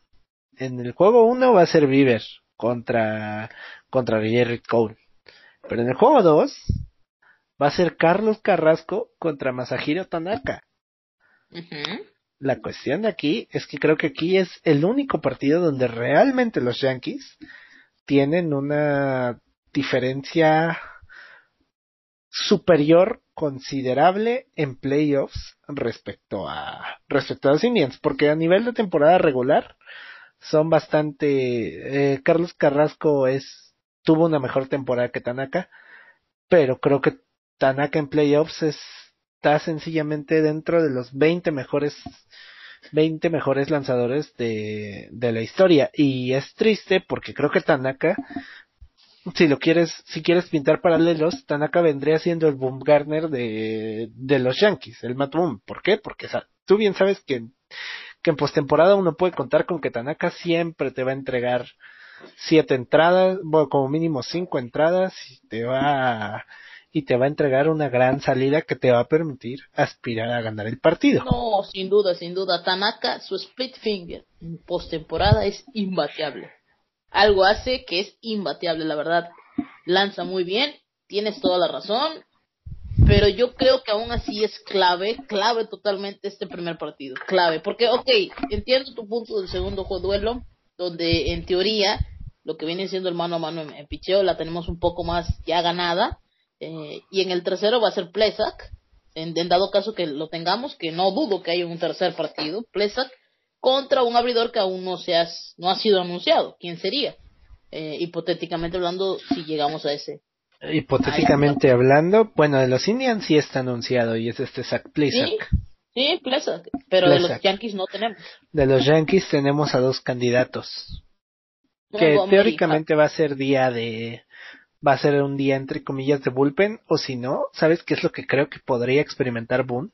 en el juego 1 va a ser Bieber contra, contra Jerry Cole. Pero en el juego 2 va a ser Carlos Carrasco contra Masahiro Tanaka. La cuestión de aquí es que creo que aquí es el único partido donde realmente los Yankees tienen una diferencia superior considerable en playoffs respecto a respecto a los Indians, porque a nivel de temporada regular son bastante eh, Carlos Carrasco es tuvo una mejor temporada que Tanaka, pero creo que Tanaka en playoffs está sencillamente dentro de los 20 mejores 20 mejores lanzadores de, de la historia. Y es triste porque creo que Tanaka si lo quieres si quieres pintar paralelos Tanaka vendría siendo el Boom Garner de, de los Yankees el Matt Boom ¿por qué? porque tú bien sabes que que en postemporada uno puede contar con que Tanaka siempre te va a entregar siete entradas, bueno, como mínimo cinco entradas y te va y te va a entregar una gran salida que te va a permitir aspirar a ganar el partido. No, sin duda, sin duda. Tanaka, su split finger en postemporada es imbateable. Algo hace que es imbateable, la verdad. Lanza muy bien, tienes toda la razón, pero yo creo que aún así es clave, clave totalmente este primer partido. Clave, porque, ok, entiendo tu punto del segundo juego duelo, donde en teoría lo que viene siendo el mano a mano en, en picheo la tenemos un poco más ya ganada, eh, y en el tercero va a ser Plesak, en, en dado caso que lo tengamos, que no dudo que haya un tercer partido, Plesak, contra un abridor que aún no, se ha, no ha sido anunciado. ¿Quién sería? Eh, hipotéticamente hablando, si llegamos a ese. Hipotéticamente hablando, bueno, de los Indians sí está anunciado y es este Zach. Sí, sí, pero de los. Yankees no tenemos. De los Yankees tenemos a dos candidatos. Que teóricamente va a ser día de. Va a ser un día entre comillas de bullpen, o si no, ¿sabes qué es lo que creo que podría experimentar Boone?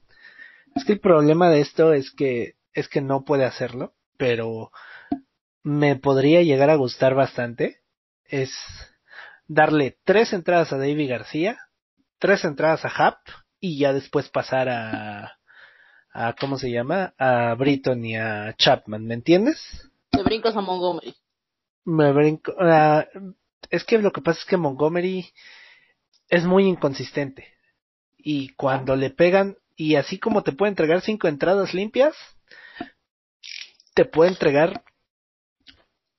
Es que el problema de esto es que es que no puede hacerlo, pero me podría llegar a gustar bastante. Es darle tres entradas a Davy García, tres entradas a Hap y ya después pasar a, a ¿cómo se llama? A Britton y a Chapman, ¿me entiendes? Te brincas a Montgomery. Me brinco, ah, es que lo que pasa es que Montgomery es muy inconsistente y cuando le pegan y así como te puede entregar cinco entradas limpias, te puede entregar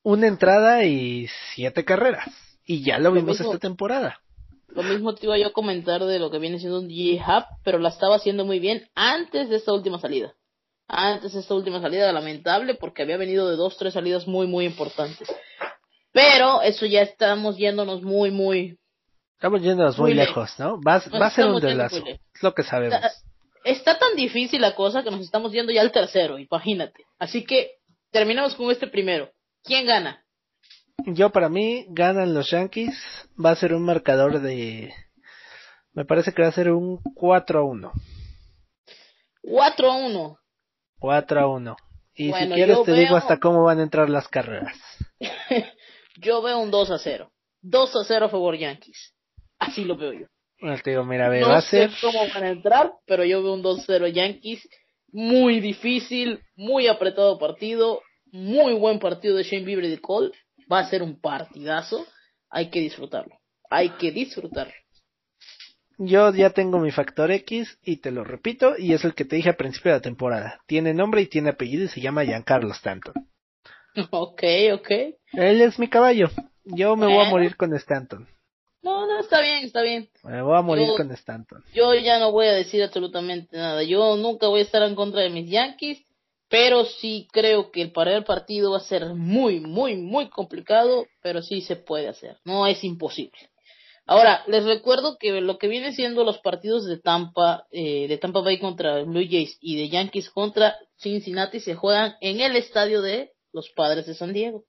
una entrada y siete carreras y ya lo Lo vimos mismo. esta temporada. Lo mismo te iba yo a comentar de lo que viene siendo un DJ Hub, pero la estaba haciendo muy bien antes de esta última salida. Antes de esta última salida, lamentable, porque había venido de dos, tres salidas muy, muy importantes. Pero eso ya estamos yéndonos muy, muy... Estamos yéndonos muy, Muy lejos, ¿no? Va, va a ser un delazo, es lo que sabemos. Está tan difícil la cosa que nos estamos yendo ya al tercero, imagínate. Así que terminamos con este primero. ¿Quién gana? Yo para mí ganan los Yankees, va a ser un marcador de me parece que va a ser un 4 a 1. 4 a 1. 4 a 1. Y Bueno, si quieres te digo veo- hasta cómo van a entrar las carreras. Yo veo un 2 a 0. 2 a 0 a favor Yankees. Así lo veo yo. Bueno, te digo, mira, ve, no va a sé ser cómo van a entrar, pero yo veo un 2-0 Yankees. Muy difícil, muy apretado partido, muy buen partido de Shane Bieber y de Cole. Va a ser un partidazo. Hay que disfrutarlo. Hay que disfrutarlo. yo ya tengo mi factor X y te lo repito y es el que te dije al principio de la temporada. Tiene nombre y tiene apellido y se llama Giancarlo Stanton. ok, ok. Él es mi caballo. Yo me voy a morir con Stanton. No, no, está bien, está bien. Me voy a morir Yo- con Stanton. Yo ya no voy a decir absolutamente nada. Yo nunca voy a estar en contra de mis Yankees, pero sí creo que el parar el partido va a ser muy, muy, muy complicado, pero sí se puede hacer. No es imposible. Ahora, les recuerdo que lo que viene siendo los partidos de Tampa, eh, de Tampa Bay contra Blue Jays y de Yankees contra Cincinnati se juegan en el estadio de los Padres de San Diego.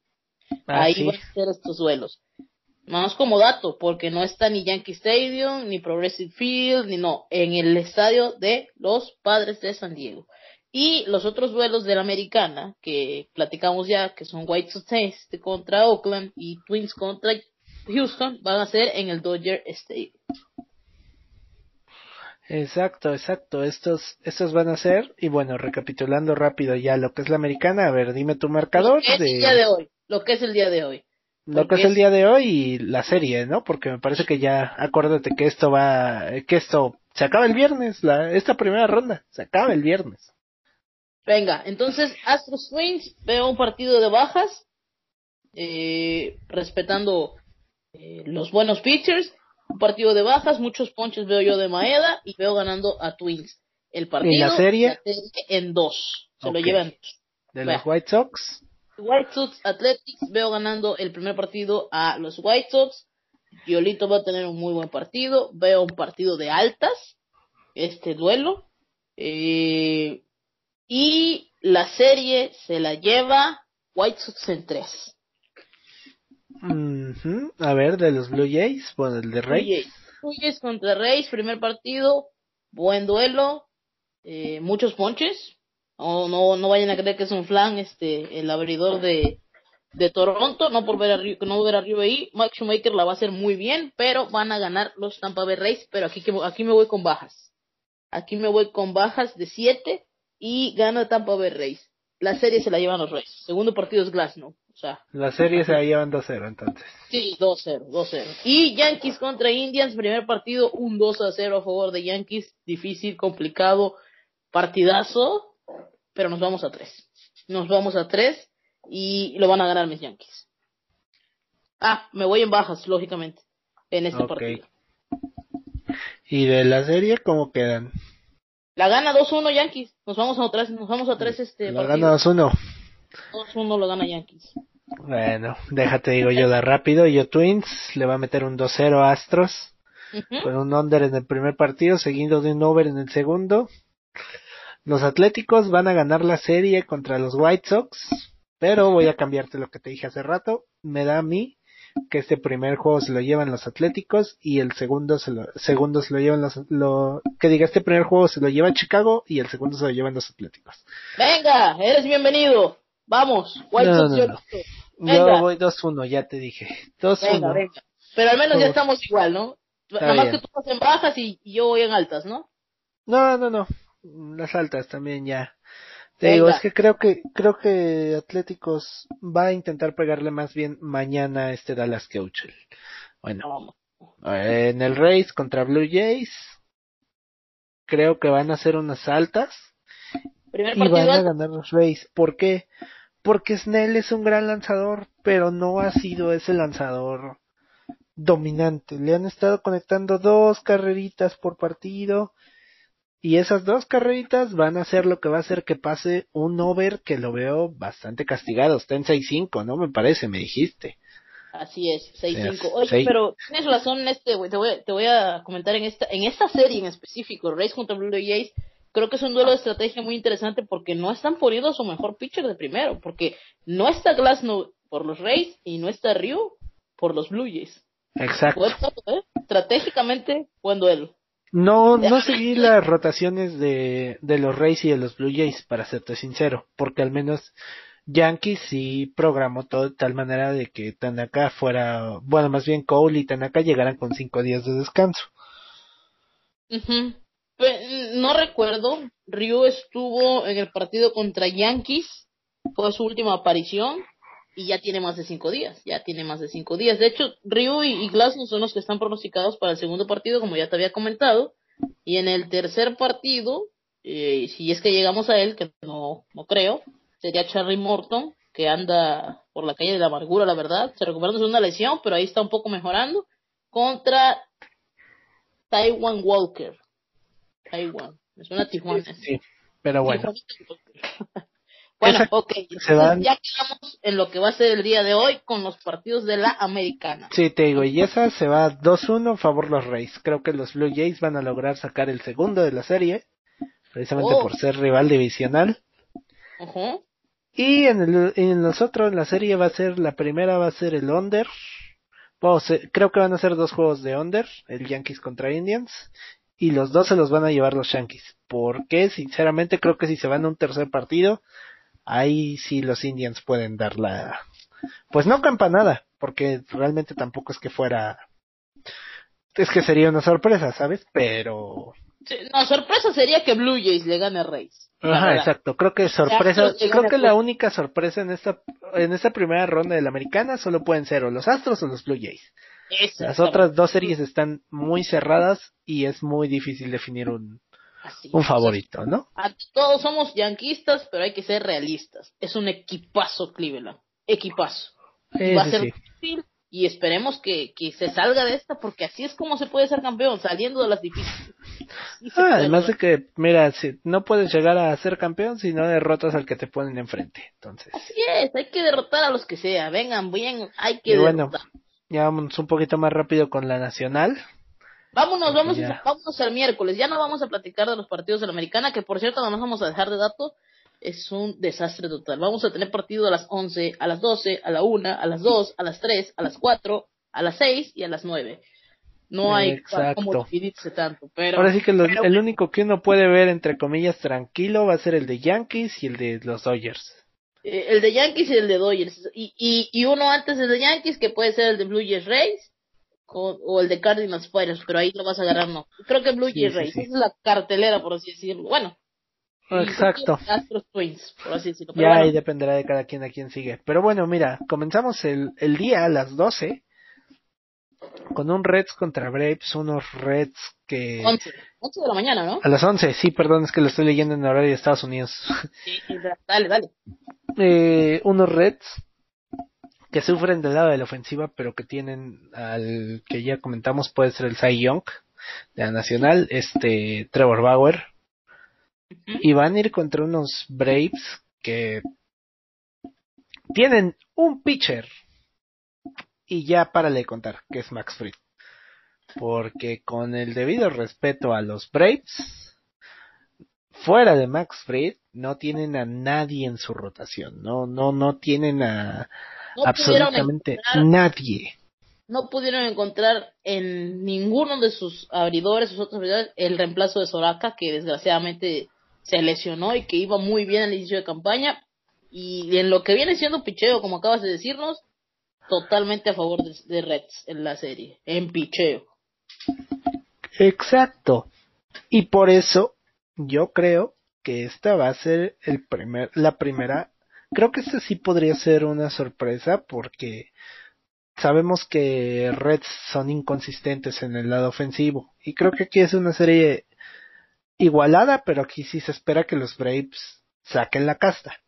Ah, Ahí sí. van a ser estos duelos. Más como dato, porque no está ni Yankee Stadium, ni Progressive Field, ni no, en el estadio de los Padres de San Diego. Y los otros duelos de la americana, que platicamos ya, que son White Sox este contra Oakland y Twins contra Houston, van a ser en el Dodger Stadium. Exacto, exacto. Estos, estos van a ser, y bueno, recapitulando rápido ya lo que es la americana, a ver, dime tu marcador Lo que es de, el día de hoy. Lo que es el día de hoy. Lo que es el día de hoy y la serie, ¿no? Porque me parece que ya, acuérdate que esto va, que esto se acaba el viernes, la, esta primera ronda, se acaba el viernes. Venga, entonces Astros Twins, veo un partido de bajas, eh, respetando eh, los buenos pitchers, un partido de bajas, muchos ponches veo yo de Maeda y veo ganando a Twins. El partido ¿Y la serie? la serie en dos, se lo llevan. De los White Sox, White Sox Athletics, veo ganando el primer partido a los White Sox. Violito va a tener un muy buen partido. Veo un partido de altas, este duelo. Eh, y la serie se la lleva White Sox en tres. Ujú. a ver, de los Blue Jays, bueno, el de Rey, Blue Jays. Blue Jays contra Reyes, primer partido, buen duelo, eh, muchos ponches. No, no, no vayan a creer que es un flan, este, el abridor de, de Toronto, no por ver arriba, no ver arriba ahí. Mike Shoemaker la va a hacer muy bien, pero van a ganar los Tampa Bay Rays, pero aquí, aquí me voy con bajas. Aquí me voy con bajas de 7 y gana Tampa Bay Rays. La serie se la llevan los Rays. Segundo partido es Glasnow. O sea, la serie se la llevan 2-0 entonces. Sí, 2-0, 2-0. Y Yankees contra Indians, primer partido, un 2-0 a favor de Yankees. Difícil, complicado, partidazo, pero nos vamos a 3. Nos vamos a 3 y lo van a ganar mis Yankees. Ah, me voy en bajas, lógicamente, en este Ok. partido. ¿Y de la serie cómo quedan? La gana 2-1 Yankees. Nos vamos a tres, nos vamos a tres este La gana 2-1. 2-1 lo gana Yankees. Bueno, déjate digo yo de rápido. Yo Twins le va a meter un 2-0 a Astros. Ujú. Con un under en el primer partido, seguido de un over en el segundo. Los Atléticos van a ganar la serie contra los White Sox. Pero voy a cambiarte lo que te dije hace rato. Me da a mí que este primer juego se lo llevan los Atléticos y el segundo se lo, segundo se lo llevan los, lo, que diga este primer juego se lo lleva Chicago y el segundo se lo llevan los Atléticos. Venga, eres bienvenido. Vamos, White No, Sox no, no. Yo voy 2-1, ya te dije. Venga, 2-1. venga. Pero al menos ya estamos igual, ¿no? Está Nada más bien. que tú vas en bajas y, y yo voy en altas, ¿no? No, no, no. Las altas también ya. Te Venga. digo, es que creo que creo que Atléticos va a intentar pegarle más bien mañana a este Dallas Keuchel. Bueno, en el race contra Blue Jays creo que van a ser unas altas Primer y van a ganar los Rays. ¿Por qué? Porque Snell es un gran lanzador, pero no ha sido ese lanzador dominante. Le han estado conectando dos carreritas por partido y esas dos carreritas van a ser lo que va a hacer que pase un over que lo veo bastante castigado. Está en 6-5, ¿no? Me parece, me dijiste. Así es, 6-5. Yes, Oye, seis. pero tienes razón en este. Te voy, a- te voy a comentar en esta, en esta serie en específico, Rays contra Blue Jays. Creo que es un duelo de estrategia muy interesante porque no están poniendo a su mejor pitcher de primero. Porque no está Glasnow por los Rays y no está Ryu por los Blue Jays. Exacto. ¿eh? Estratégicamente, buen duelo. No, no seguí las rotaciones de, de los Rays y de los Blue Jays, para serte sincero, porque al menos Yankees sí programó todo de tal manera de que Tanaka fuera, bueno, más bien Cole y Tanaka llegaran con cinco días de descanso. Pe- No recuerdo. Ryu estuvo en el partido contra Yankees. Fue su última aparición. Y ya tiene más de cinco días. Ya tiene más de cinco días. De hecho, Ryu y, y son los que están pronosticados para el segundo partido, como ya te había comentado. Y en el tercer partido, eh, si es que llegamos a él, que no, no creo, sería Charlie Morton, que anda por la calle de la amargura, la verdad. Se recuperó de una lesión, pero ahí está un poco mejorando. Contra Taiwan Walker. Taiwan. Es una Tijuana. Sí, pero bueno. bueno, Esa- ok. ya quedamos en lo que va a ser el día de hoy con los partidos de la americana. sí, te digo, y esa se va 2-1 a favor los Rays. Creo que los Blue Jays van a lograr sacar el segundo de la serie, precisamente Oh. por ser rival divisional. Ujú. Y en, el, en los otros, en la serie va a ser, la primera va a ser el under. Creo que van a ser dos juegos de under, el Yankees contra Indians. Y los dos se los van a llevar los Yankees. Porque, sinceramente, creo que si se van a un tercer partido, ahí sí los Indians pueden dar la... Pues no campanada, porque realmente tampoco es que fuera... Es que sería una sorpresa, ¿sabes? Pero... Sí, No, sorpresa sería que Blue Jays le gane a la Ajá, verdad. exacto. Creo que sorpresa, Astros creo que la única sorpresa en esta, en esta primera ronda de la americana solo pueden ser o los Astros o los Blue Jays. Las otras dos series están muy cerradas y es muy difícil definir un, así. un favorito, ¿no? A- Todos somos yanquistas, pero hay que ser realistas. Es un equipazo Cleveland. Equipazo. Va a ser sí. difícil y esperemos que, que se salga de esta porque así es como se puede ser campeón, saliendo de las difíciles. Ah, además de que, mira, si no puedes llegar a ser campeón si no derrotas al que te ponen enfrente. Entonces, Así es, hay que derrotar a los que sea. Vengan, bien, hay que y bueno, ya vamos un poquito más rápido con la nacional. Vámonos, vamos, vámonos al miércoles. Ya no vamos a platicar de los partidos de la americana, que por cierto, no nos vamos a dejar de dato. Es un desastre total. Vamos a tener partido a las 11, a las 12, a la 1, a las 2, a las 3, a las 4, a las 6 y a las 9. No hay Exacto. como dividirse tanto, pero... Ahora sí que pero- el único que uno puede ver, entre comillas, tranquilo va a ser el de Yankees y el de los Dodgers. Eh, el de Yankees y el de Dodgers. Y, y, y uno antes del de Yankees, que puede ser el de Blue Jays Rays o, o el de Cardinals Pirates, pero ahí lo vas a agarrar, no. Creo que Blue Sí, Jays sí, Rays. sí. Esa es la cartelera, por así decirlo. Bueno. Exacto. Astros Twins, por así decirlo. Pero Ya bueno, ahí dependerá de cada quien a quien sigue. Pero bueno, mira, comenzamos el, el día a las 12 con un Reds contra Braves, unos Reds que... 11. 11 de la mañana, ¿no? A las 11, sí, perdón, es que lo estoy leyendo en horario de Estados Unidos. Sí, dale, dale. eh, unos Reds que sufren del lado de la ofensiva, pero que tienen al que ya comentamos puede ser el Cy Young de la Nacional, este Trevor Bauer, y van a ir contra unos Braves que tienen un pitcher y ya párale de contar que es Max Fried. Porque con el debido respeto a los Braves, fuera de Max Fried, no tienen a nadie en su rotación. No, no, no tienen a No absolutamente nadie. No pudieron encontrar en ninguno de sus abridores, sus otros abridores, el reemplazo de Soraka, que desgraciadamente se lesionó y que iba muy bien al inicio de campaña. Y en lo que viene siendo picheo, como acabas de decirnos, totalmente a favor de, de Reds en la serie, en picheo. Exacto. Y por eso yo creo que esta va a ser el primer, la primera. Creo que esta sí podría ser una sorpresa porque sabemos que Reds son inconsistentes en el lado ofensivo y creo que aquí es una serie igualada, pero aquí sí se espera que los Braves saquen la casta.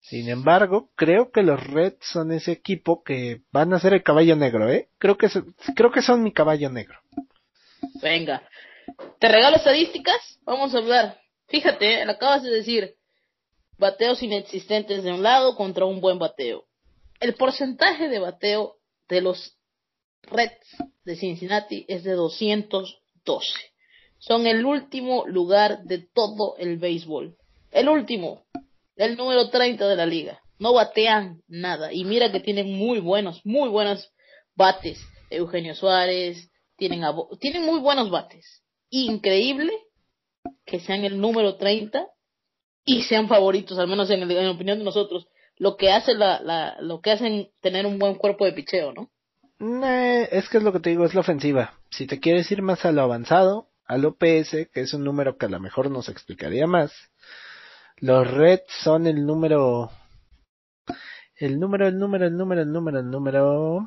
Sin embargo, creo que los Reds son ese equipo que van a ser el caballo negro, ¿eh? Creo que, son- creo que son mi caballo negro. Venga. ¿Te regalo estadísticas? Vamos a hablar. Fíjate, le acabas de decir, bateos inexistentes de un lado contra un buen bateo. El porcentaje de bateo de los Reds de Cincinnati es de 212. Son el último lugar de todo el béisbol. El último. El número 30 de la liga. No batean nada. Y mira que tienen muy buenos, muy buenos bates. Eugenio Suárez, tienen, tienen muy buenos bates. Increíble que sean el número 30 y sean favoritos, al menos en, el- en la opinión de nosotros. Lo que hace la, la, lo que hacen tener un buen cuerpo de picheo, ¿no? Nah, es que es lo que te digo, es la ofensiva. Si te quieres ir más a lo avanzado, al OPS, que es un número que a lo mejor nos explicaría más, los Reds son el número, el número, el número, el número, el número, el número,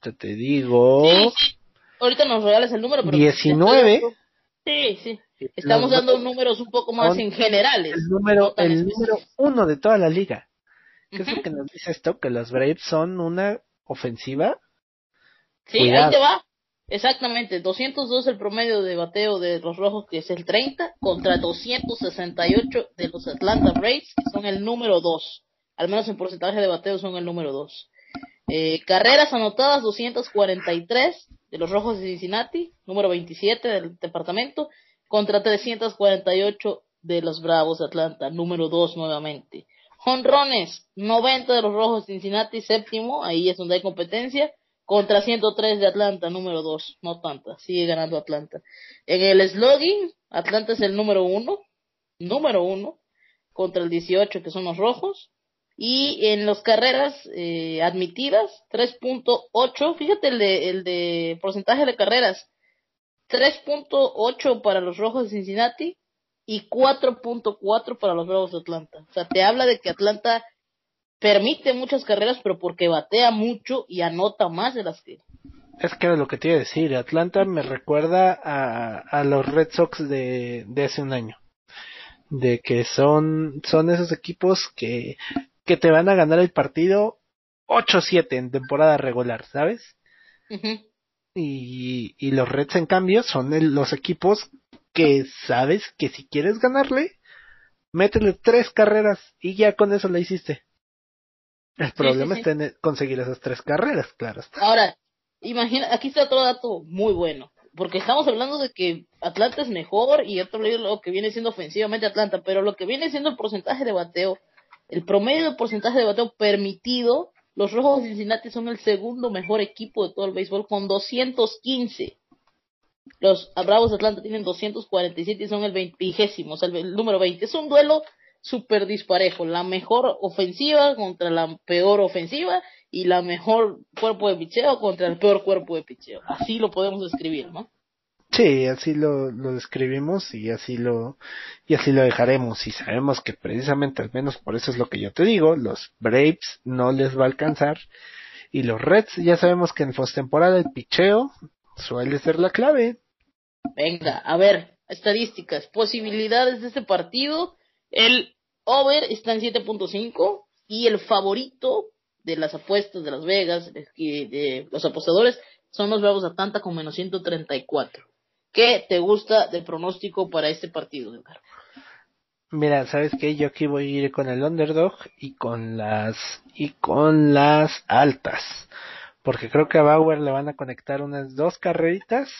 te, te digo, Sí, sí. Ahorita nos regalas el número, pero 19. Sí, sí. Estamos Los dando números un poco más en generales. el número, no el número uno de toda la liga. ¿Qué es lo que nos dice esto? Que los Braves son una ofensiva Sí, Cuidado. ahí te va. Exactamente, 202 el promedio de bateo de los rojos, que es el 30, contra 268 de los Atlanta Braves, que son el número 2. Al menos en porcentaje de bateo son el número 2. Eh, carreras anotadas 243 de los rojos de Cincinnati, número 27 del departamento, contra 348 de los Bravos de Atlanta, número 2 nuevamente. Jonrones, 90 de los rojos de Cincinnati, séptimo, ahí es donde hay competencia, contra 103 de Atlanta, número 2, no tanta, sigue ganando Atlanta. En el slugging, Atlanta es el número 1, número 1, contra el 18 que son los rojos. Y en las carreras eh, admitidas, 3.8, fíjate el de, el de porcentaje de carreras, 3.8 para los rojos de Cincinnati y 4.4 para los bravos de Atlanta. O sea, te habla de que Atlanta permite muchas carreras, pero porque batea mucho y anota más de las que. Es que era lo que te iba a decir. Atlanta me recuerda a, a los Red Sox de, de hace un año. De que son, son esos equipos que, que te van a ganar el partido 8-7 en temporada regular, ¿sabes? Ujú. Y, y los Reds, en cambio, son el- los equipos que sabes que si quieres ganarle, métele tres carreras y ya con eso la hiciste. El problema sí, está en conseguir esas tres carreras, claro está. Ahora, imagina, aquí está otro dato muy bueno, porque estamos hablando de que Atlanta es mejor y otro lo que viene siendo ofensivamente Atlanta, pero lo que viene siendo el porcentaje de bateo, el promedio del porcentaje de bateo permitido, los Rojos de Cincinnati son el segundo mejor equipo de todo el béisbol con 215. Los Bravos de Atlanta tienen 247 y son el vigésimo, o sea, el, número 20. Es un duelo súper disparejo. La mejor ofensiva contra la peor ofensiva y la mejor cuerpo de picheo contra el peor cuerpo de picheo. Así lo podemos describir, ¿no? Sí, así lo, lo describimos y así lo, y así lo dejaremos. Y sabemos que precisamente, al menos por eso es lo que yo te digo, los Braves no les va a alcanzar. Y los Reds, ya sabemos que en postemporada el picheo suele ser la clave. Venga, a ver, estadísticas, posibilidades de este partido. El over está en 7.5 y el favorito de las apuestas de Las Vegas, de, de los apostadores, son los Bravos de Atlanta con menos 134. ¿Qué te gusta de pronóstico para este partido, Edgar? Mira, ¿sabes qué? Yo aquí voy a ir con el underdog y con las y con las altas. Porque creo que a Bauer le van a conectar unas dos carreritas,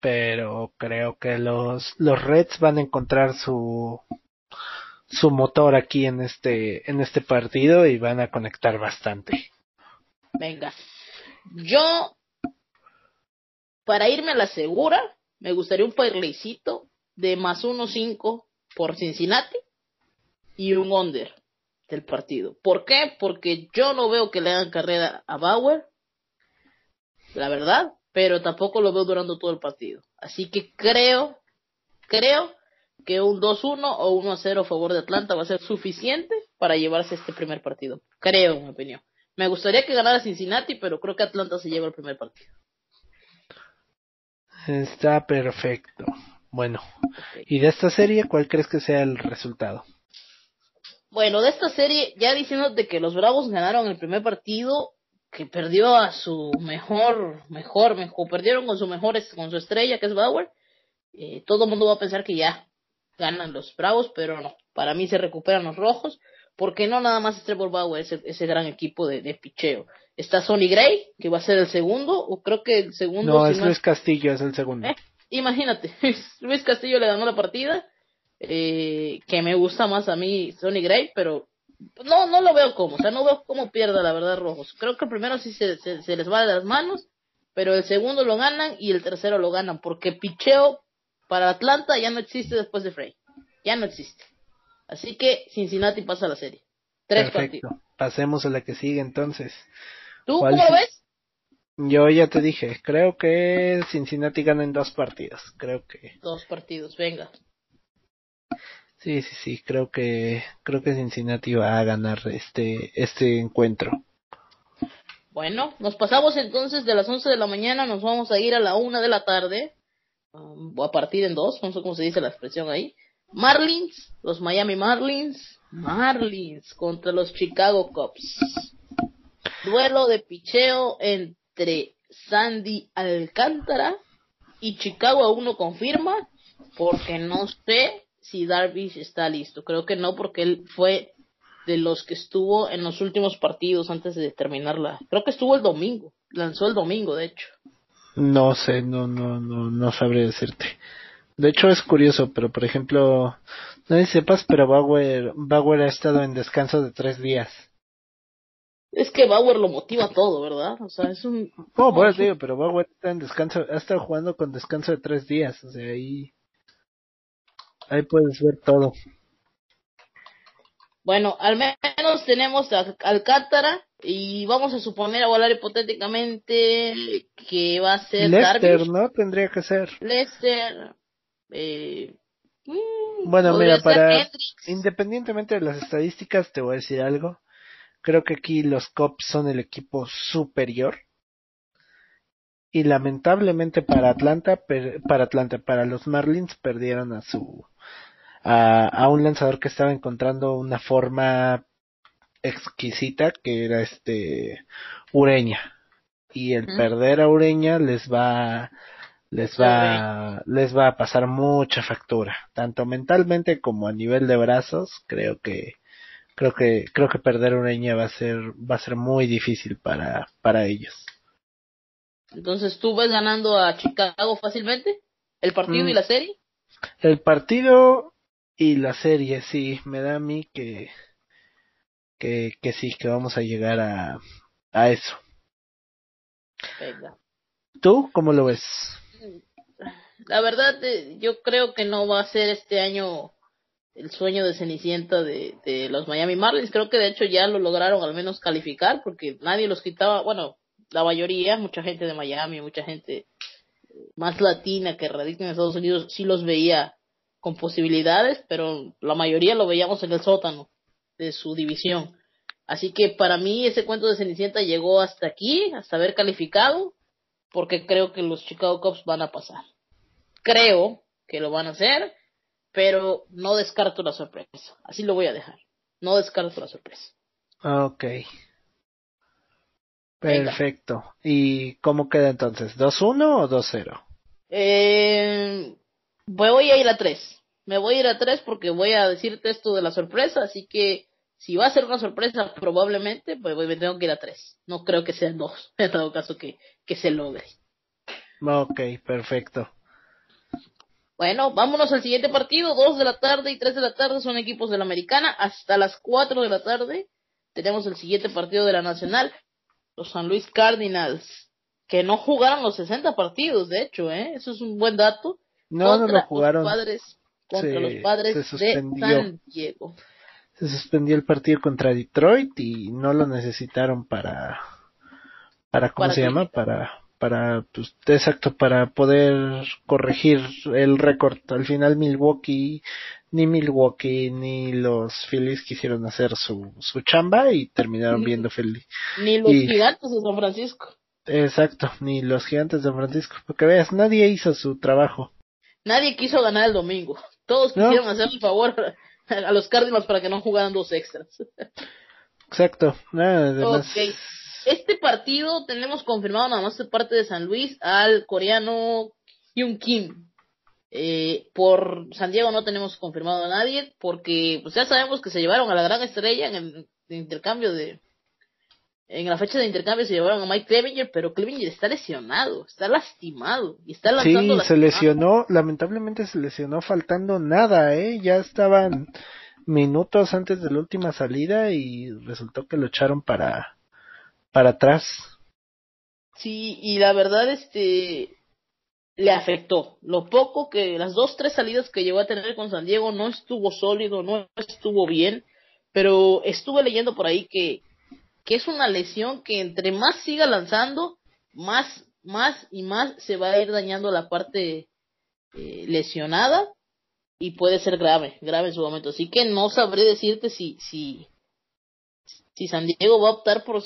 pero creo que los los Reds van a encontrar su su motor aquí en este en este partido y van a conectar bastante. Venga. Yo para irme a la segura, me gustaría un parlaycito de más 1.5 por Cincinnati y un under del partido. ¿Por qué? Porque yo no veo que le hagan carrera a Bauer, la verdad, pero tampoco lo veo durando todo el partido. Así que creo, creo que un 2-1 o 1-0 a favor de Atlanta va a ser suficiente para llevarse este primer partido. Creo, en mi opinión. Me gustaría que ganara Cincinnati, pero creo que Atlanta se lleva el primer partido. Está perfecto. Bueno, ¿y de esta serie cuál crees que sea el resultado? Bueno, de esta serie, ya diciéndote que los Bravos ganaron el primer partido, que perdió a su mejor, mejor, mejor, perdieron con su mejor, con su estrella, que es Bauer, eh, todo el mundo va a pensar que ya ganan los Bravos, pero no, para mí se recuperan los rojos, porque no nada más es Trevor Bauer, ese, ese gran equipo de, de picheo. Está Sonny Gray, que va a ser el segundo, o creo que el segundo. No, si es Luis Castillo, es el segundo. Eh, imagínate, Luis Castillo le ganó la partida, eh, que me gusta más a mí Sonny Gray, pero no, no lo veo como, o sea, no veo cómo pierda la verdad Rojos. Creo que el primero sí se, se, se les va de las manos, pero el segundo lo ganan y el tercero lo ganan, porque picheo para Atlanta ya no existe después de Frey, ya no existe. Así que Cincinnati pasa a la serie. Tres Perfecto. partidos. Pasemos a la que sigue entonces. ¿Tú ¿Cuál cómo lo ves? Yo ya te dije, creo que Cincinnati gana en dos partidos. Creo que Dos partidos, venga. sí, sí, sí, creo que creo que Cincinnati va a ganar este este encuentro. Bueno, nos pasamos entonces de las 11 de la mañana, nos vamos a ir a la 1 de la tarde, um, o a partir en dos, no sé cómo se dice la expresión ahí. Marlins, los Miami Marlins, Marlins contra los Chicago Cubs. Duelo de picheo entre Sandy Alcántara y Chicago aún no confirma, porque no sé si Darvish está listo. Creo que no, porque él fue de los que estuvo en los últimos partidos antes de terminarla. Creo que estuvo el domingo, lanzó el domingo, de hecho. No sé, no no no no sabré decirte. De hecho es curioso, pero por ejemplo, no sé si sepas, pero Bauer Bauer ha estado en descanso de tres días. Es que Bauer lo motiva todo, ¿verdad? O sea, es un... Oh, eso digo, pero Bauer está en descanso, ha estado jugando con descanso de tres días, o sea, ahí, ahí puedes ver todo. Bueno, al menos tenemos a Alcántara y vamos a suponer, a volar hipotéticamente, que va a ser Lester, Darvish, ¿no? Tendría que ser. Lester, eh, mm, Bueno, mira, para, independientemente de las estadísticas, te voy a decir algo. Creo que aquí los Cubs son el equipo superior. Y lamentablemente para Atlanta, per- para Atlanta, para los Marlins perdieron a su, a, a un lanzador que estaba encontrando una forma exquisita que era este Ureña. Y el perder a Ureña les va, les va, les va a pasar mucha factura, tanto mentalmente como a nivel de brazos, creo que, creo que, creo que perder Ureña va a ser, va a ser muy difícil para, para ellos. Entonces, ¿tú ves ganando a Chicago fácilmente? ¿El partido Mm. y la serie? El partido y la serie, sí, me da a mí que, que, que sí, que vamos a llegar a, a eso. Venga. ¿Tú cómo lo ves? La verdad, eh, yo creo que no va a ser este año el sueño de Cenicienta de, de los Miami Marlins. Creo que de hecho ya lo lograron al menos calificar porque nadie los quitaba. Bueno, la mayoría, mucha gente de Miami, mucha gente más latina que radica en Estados Unidos, sí los veía con posibilidades, pero la mayoría lo veíamos en el sótano de su división. Así que para mí ese cuento de Cenicienta llegó hasta aquí, hasta haber calificado, porque creo que los Chicago Cubs van a pasar. Creo que lo van a hacer, pero no descarto la sorpresa. Así lo voy a dejar. No descarto la sorpresa. Ok. Venga. Perfecto. ¿Y cómo queda entonces? ¿2-1 o 2-0? Eh, voy a ir a tres. Me voy a ir a tres porque voy a decirte esto de la sorpresa, así que si va a ser una sorpresa, probablemente, pues me tengo que ir a tres. No creo que sean dos, en todo caso que, que se logre. Ok, perfecto. Bueno, vámonos al siguiente partido. Dos de la tarde y tres de la tarde son equipos de la Americana. Hasta las cuatro de la tarde tenemos el siguiente partido de la Nacional. Los San Luis Cardinals, que no jugaron los 60 partidos, de hecho, ¿eh? Eso es un buen dato. No, no lo jugaron. Los padres, contra los padres de San Diego. Se suspendió el partido contra Detroit y no lo necesitaron para, para ¿cómo se llama? Para para, pues, exacto, para poder corregir el récord. Al final Milwaukee, ni Milwaukee ni los Phillies quisieron hacer su, su chamba y terminaron viendo feliz. Ni los gigantes de San Francisco. Exacto, ni los gigantes de San Francisco. Porque veas, nadie hizo su trabajo. Nadie quiso ganar el domingo. Todos quisieron hacer el favor a los Cardinals para que no jugaran dos extras. Exacto. Nada, además, este partido tenemos confirmado nada más de parte de San Luis al coreano Hyun Kim. Eh, por San Diego no tenemos confirmado a nadie porque pues ya sabemos que se llevaron a la gran estrella en el, intercambio de en la fecha de intercambio se llevaron a Mike Clevinger, pero Clevinger está lesionado, está lastimado y está lanzando Sí, se lesionó, lamentablemente se lesionó faltando nada, eh, ya estaban minutos antes de la última salida y resultó que lo echaron para para atrás. Sí, y la verdad, este, le afectó. Lo poco que, las dos, tres salidas que llegó a tener con San Diego no estuvo sólido, no estuvo bien, pero estuve leyendo por ahí que, que es una lesión que entre más siga lanzando, más, más y más se va a ir dañando la parte eh, lesionada y puede ser grave, grave en su momento. Así que no sabré decirte si, si, si San Diego va a optar por,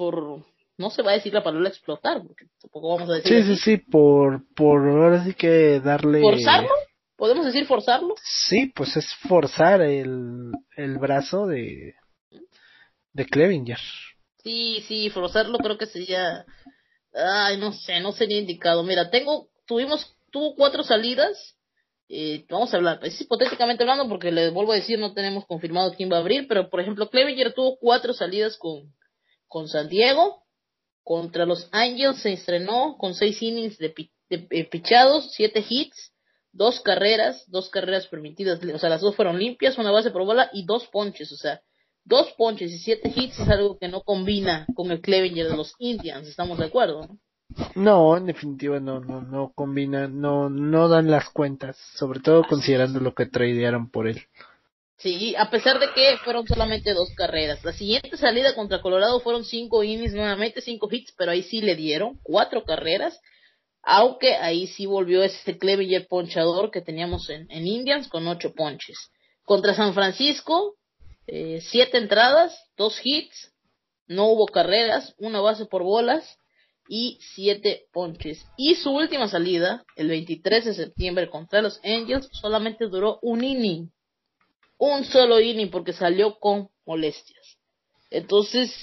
por no se va a decir la palabra explotar, porque tampoco vamos a decir. Sí, sí, sí, por, por ahora sí que darle. ¿Forzarlo? ¿Podemos decir forzarlo? Sí, pues es forzar el, el brazo de, de Clevinger. Sí, sí, forzarlo creo que sería. Ay, no sé, no sería indicado. Mira, tengo, tuvimos, tuvo cuatro salidas. Eh, vamos a hablar, es hipotéticamente hablando, porque le vuelvo a decir, no tenemos confirmado quién va a abrir, pero por ejemplo, Clevinger tuvo cuatro salidas con, con San Diego. Contra los Angels se estrenó con seis innings de, pichados, siete hits, dos carreras, dos carreras permitidas, o sea, las dos fueron limpias, una base por bola y dos ponches, o sea, dos ponches y siete hits es algo que no combina con el Clevenger de los Indians, ¿estamos de acuerdo? No, en definitiva no, no, no combina, no, no dan las cuentas, sobre todo considerando lo que tradearon por él. Sí, a pesar de que fueron solamente dos carreras. La siguiente salida contra Colorado fueron cinco innings, nuevamente cinco hits, pero ahí sí le dieron cuatro carreras. Aunque ahí sí volvió ese Clevenger ponchador que teníamos en, Indians con ocho ponches. Contra San Francisco, eh, siete entradas, dos hits, no hubo carreras, una base por bolas y siete ponches. Y su última salida, el 23 de septiembre contra los Angels, solamente duró un inning un solo inning porque salió con molestias. Entonces,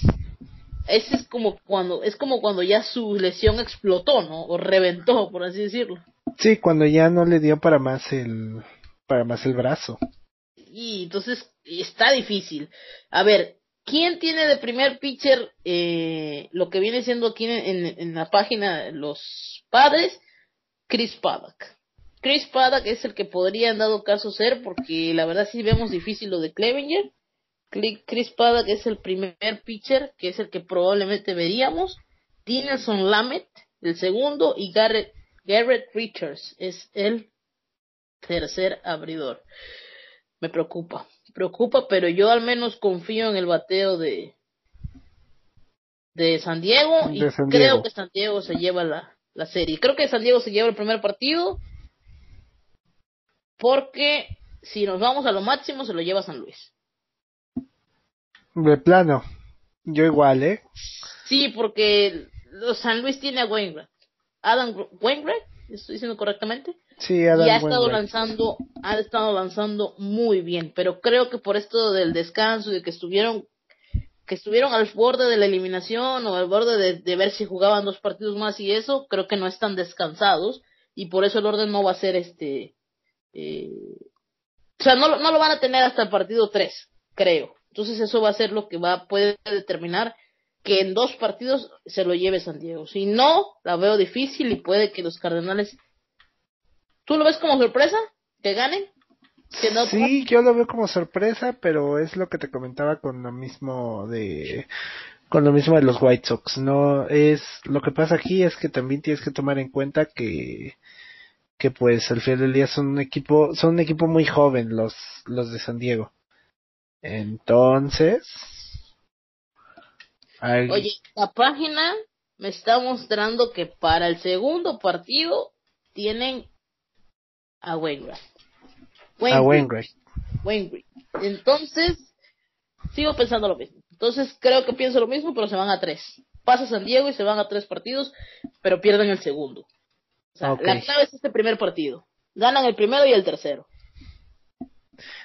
ese es como cuando es como cuando ya su lesión explotó, ¿no? O reventó, por así decirlo. Sí, cuando ya no le dio para más el para más el brazo. Y entonces está difícil. A ver, ¿quién tiene de primer pitcher eh, lo que viene siendo aquí en, en la página los padres? Chris Paddock. Chris Paddock es el que podría en dado caso ser, porque la verdad sí vemos difícil lo de Clevenger. Chris Paddock es el primer pitcher, que es el que probablemente veríamos. Dinelson Lamet, el segundo, y Garrett, Garrett Richards es el tercer abridor. Me preocupa, preocupa, pero yo al menos confío en el bateo de de San Diego y creo que San Diego se lleva la, la serie. Creo que San Diego se lleva el primer partido porque si nos vamos a lo máximo, se lo lleva San Luis. De plano. Yo igual, ¿eh? Sí, porque San Luis tiene a Wainwright. Adam Wainwright, ¿estoy diciendo correctamente? Sí, Adam Y ha estado lanzando, ha estado lanzando muy bien, pero creo que por esto del descanso de que estuvieron que estuvieron al borde de la eliminación o al borde de, de ver si jugaban dos partidos más y eso, creo que no están descansados y por eso el orden no va a ser este, eh, o sea, no, no lo van a tener hasta el partido 3, creo. Entonces eso va a ser lo que va puede determinar que en dos partidos se lo lleve San Diego. Si no, la veo difícil y puede que los Cardenales. ¿Tú lo ves como sorpresa? ¿Que ganen? ¿Que no Sí, yo lo veo como sorpresa, pero es lo que te comentaba con lo mismo de con lo mismo de los White Sox. No es lo que pasa aquí es que también tienes que tomar en cuenta que que pues al final del día son un equipo son un equipo muy joven los los de San Diego. Entonces, Oye, la página me está mostrando que para el segundo partido tienen a Wainwright. a Wainwright. Wainwright. Entonces, sigo pensando lo mismo. Entonces, creo que pienso lo mismo, pero se van a tres. Pasa San Diego y se van a tres partidos, pero pierden el segundo. O sea, Ok. la clave es este primer partido. Ganan el primero y el tercero.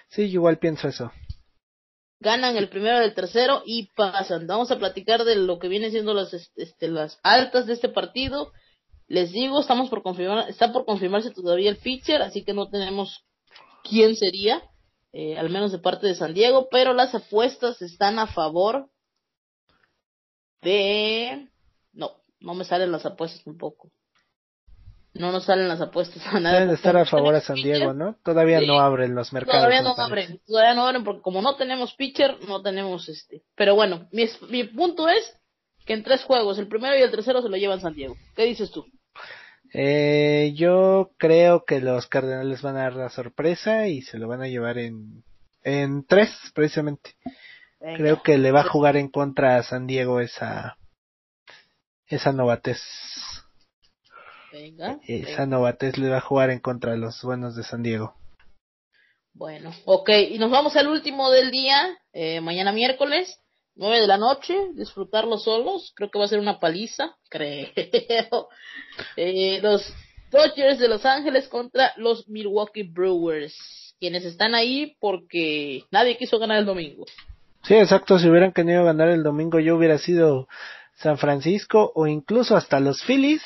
Sí, igual pienso eso. ganan el primero y el tercero y pasan. Vamos a platicar de lo que vienen siendo las, este, las altas de este partido. Les digo, estamos por confirmar, está por confirmarse todavía el pitcher, así que no tenemos quién sería, eh, al menos de parte de San Diego, pero las apuestas están a favor de... No, no me salen las apuestas tampoco. No nos salen las apuestas a nada. Deben de estar a favor a San Diego, ¿no? Todavía Sí. no abren los mercados. Todavía no abren, todavía no abren porque como no tenemos pitcher, no tenemos este. Pero bueno, mi, mi punto es que en tres juegos, el primero y el tercero se lo llevan San Diego. ¿Qué dices tú? Eh, yo creo que los Cardenales van a dar la sorpresa y se lo van a llevar en, en tres, precisamente. Venga. Creo que le va a jugar en contra a San Diego esa, esa novatez. Venga. Esa venga. novatez le va a jugar en contra de los buenos de San Diego. Bueno, ok, y nos vamos al último del día, eh, mañana miércoles, nueve de la noche, disfrutarlo solos, creo que va a ser una paliza, creo. Eh, los Dodgers de Los Ángeles contra los Milwaukee Brewers, quienes están ahí porque nadie quiso ganar el domingo. Sí, exacto. Si hubieran querido ganar el domingo, yo hubiera sido San Francisco o incluso hasta los Phillies.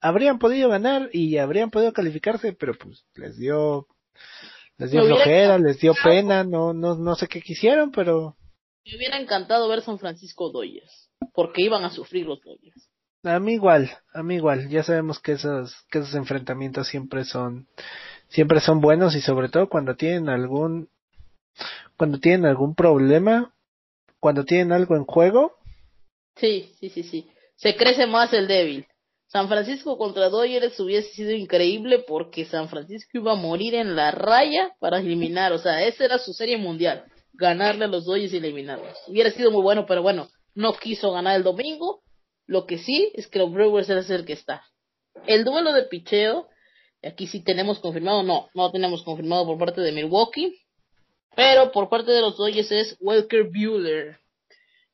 Habrían podido ganar y habrían podido calificarse, pero pues les dio, les dio flojera, les dio pena, no, no, no sé qué quisieron, pero Me hubiera encantado ver San Francisco Dodgers, porque iban a sufrir los Dodgers. a mí igual, a mí igual. Ya sabemos que esos, que esos enfrentamientos siempre son, siempre son buenos y sobre todo cuando tienen algún, cuando tienen algún problema, cuando tienen algo en juego, Sí, sí, sí, sí. Se crece más el débil. San Francisco contra Dodgers hubiese sido increíble porque San Francisco iba a morir en la raya para eliminar, o sea, esa era su serie mundial, ganarle a los Dodgers y eliminarlos. Hubiera sido muy bueno, pero bueno, no quiso ganar el domingo. Lo que sí es que los Brewers es el que está. El duelo de picheo, aquí sí tenemos confirmado, no, no tenemos confirmado por parte de Milwaukee, pero por parte de los Dodgers es Welker Bueller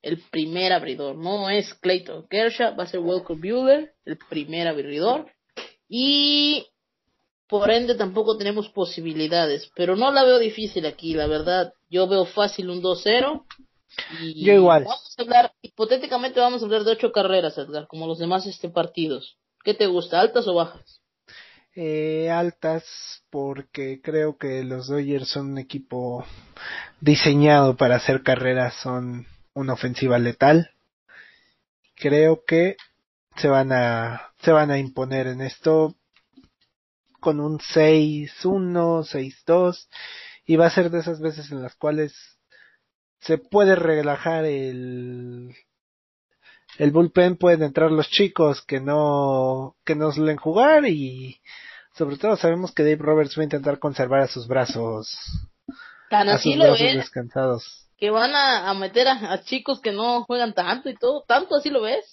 el primer abridor. No es Clayton Kershaw, va a ser Welker Bueller, el primer abridor. Y por ende tampoco tenemos posibilidades, pero no la veo difícil aquí, la verdad. Yo veo fácil un 2-0. Y Yo igual. Vamos a hablar, hipotéticamente vamos a hablar de ocho carreras, Edgar, como los demás este partidos. ¿Qué te gusta, altas o bajas? eh, altas porque creo que los Dodgers son un equipo diseñado para hacer carreras, son una ofensiva letal. Creo que se van a se van a imponer en esto con un 6-1, 6-2 y va a ser de esas veces en las cuales se puede relajar el el bullpen pueden entrar los chicos que no que no suelen jugar y sobre todo sabemos que Dave Roberts va a intentar conservar a sus brazos Tan a así sus lo brazos descansados. Que van a, a meter a, a chicos que no juegan tanto y todo, tanto así lo ves.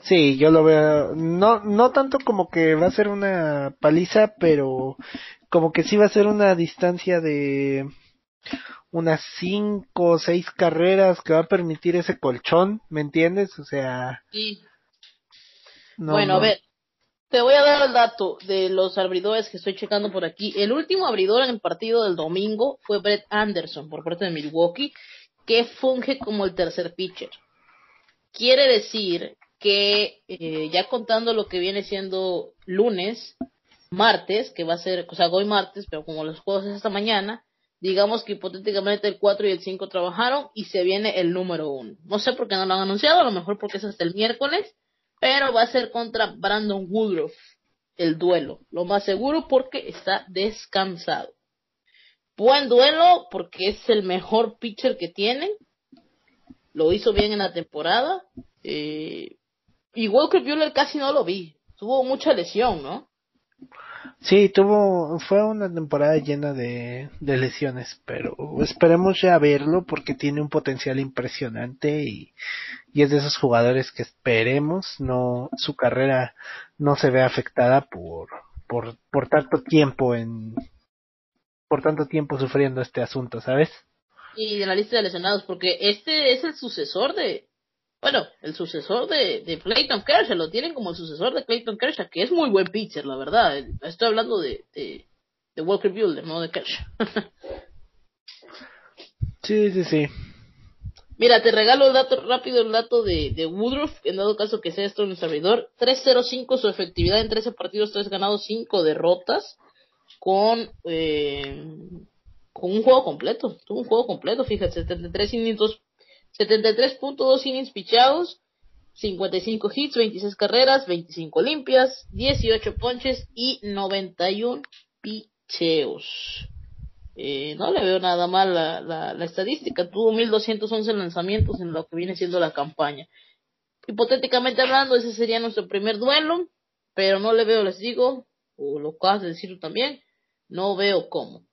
Sí, yo lo veo no no tanto como que va a ser una paliza, pero como que sí va a ser una distancia de unas cinco o seis carreras que va a permitir ese colchón, ¿me entiendes? O sea, Sí. no, bueno, no- a ver, te voy a dar el dato de los abridores que estoy checando por aquí. El último abridor en el partido del domingo fue Brett Anderson por parte de Milwaukee, que funge como el tercer pitcher. Quiere decir que, eh, ya contando lo que viene siendo lunes, martes, que va a ser, o sea, hoy martes, pero como los juegos es esta mañana, digamos que hipotéticamente el 4 y el 5 trabajaron y se viene el número 1. No sé por qué no lo han anunciado, a lo mejor porque es hasta el miércoles, pero va a ser contra Brandon Woodruff el duelo, lo más seguro porque está descansado. Buen duelo porque es el mejor pitcher que tienen, lo hizo bien en la temporada, eh, y Walker Buehler casi no lo vi, tuvo mucha lesión, ¿no? Sí, tuvo, fue una temporada llena de, lesiones, pero esperemos ya verlo porque tiene un potencial impresionante y, y es de esos jugadores que esperemos no, su carrera no se vea afectada por, por, por tanto tiempo en, por tanto tiempo sufriendo este asunto, ¿sabes? Y de la lista de lesionados, porque este es el sucesor de, bueno, el sucesor de, de Clayton Kershaw, lo tienen como el sucesor de Clayton Kershaw, que es muy buen pitcher, la verdad. Estoy hablando de, de, de Walker Buehler, no de Kershaw. sí, sí, sí. Mira, te regalo el dato rápido, el dato de, de Woodruff, en dado caso que sea esto en el servidor. 3-0-5 su efectividad en 13 partidos, 3 ganados, 5 derrotas, con, eh, con un juego completo. Tuvo un juego completo, fíjate, 73 innings, 73.2 innings pichados, 55 hits, 26 carreras, 25 limpias, 18 ponches y 91 picheos. Eh, no le veo nada mal la, la, la, estadística. Tuvo 1211 lanzamientos en lo que viene siendo la campaña. Hipotéticamente hablando, ese sería nuestro primer duelo, pero no le veo, les digo, o lo acabas de decir también, no veo cómo.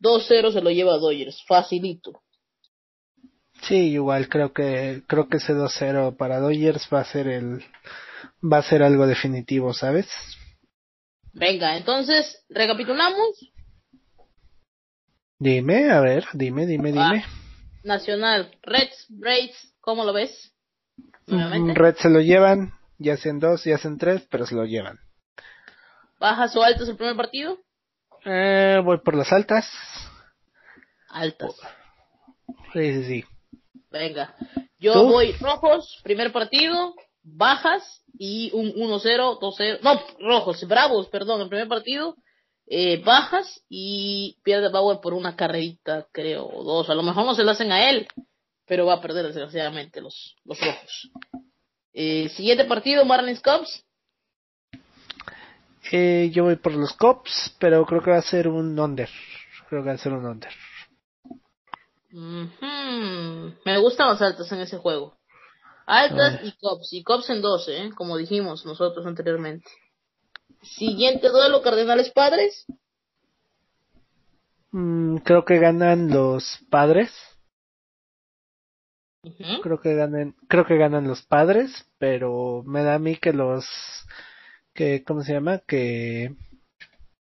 2-0 se lo lleva a Dodgers, facilito. Sí, igual creo que creo que ese 2-0 para Dodgers va a ser el va a ser algo definitivo, ¿sabes? Venga, entonces recapitulamos. Dime, a ver, dime, dime, dime. Nacional, Reds, Braves, ¿cómo lo ves? Mm, Reds se lo llevan, ya hacen dos, ya hacen tres, pero se lo llevan. ¿Bajas o altas el primer partido? Eh, voy por las altas. Altas. Sí, sí, sí. Venga, yo voy rojos, primer partido, bajas y un 1-0, 2-0, no, rojos, bravos, perdón, el primer partido, eh, bajas y pierde Bauer por una carrerita, creo, o dos, a lo mejor no se lo hacen a él, pero va a perder desgraciadamente los, los rojos. Eh, siguiente partido, Marlins Cubs. Eh, yo voy por los Cubs, pero creo que va a ser un under. Creo que va a ser un under. Me gustan las altas en ese juego. Altas y Cops. Y Cops en 12, ¿eh? como dijimos nosotros anteriormente. Siguiente duelo, Cardenales Padres. Mm, creo que ganan los Padres. Creo que ganan, creo que ganan los Padres, pero me da a mí que los, que, ¿cómo se llama? Que,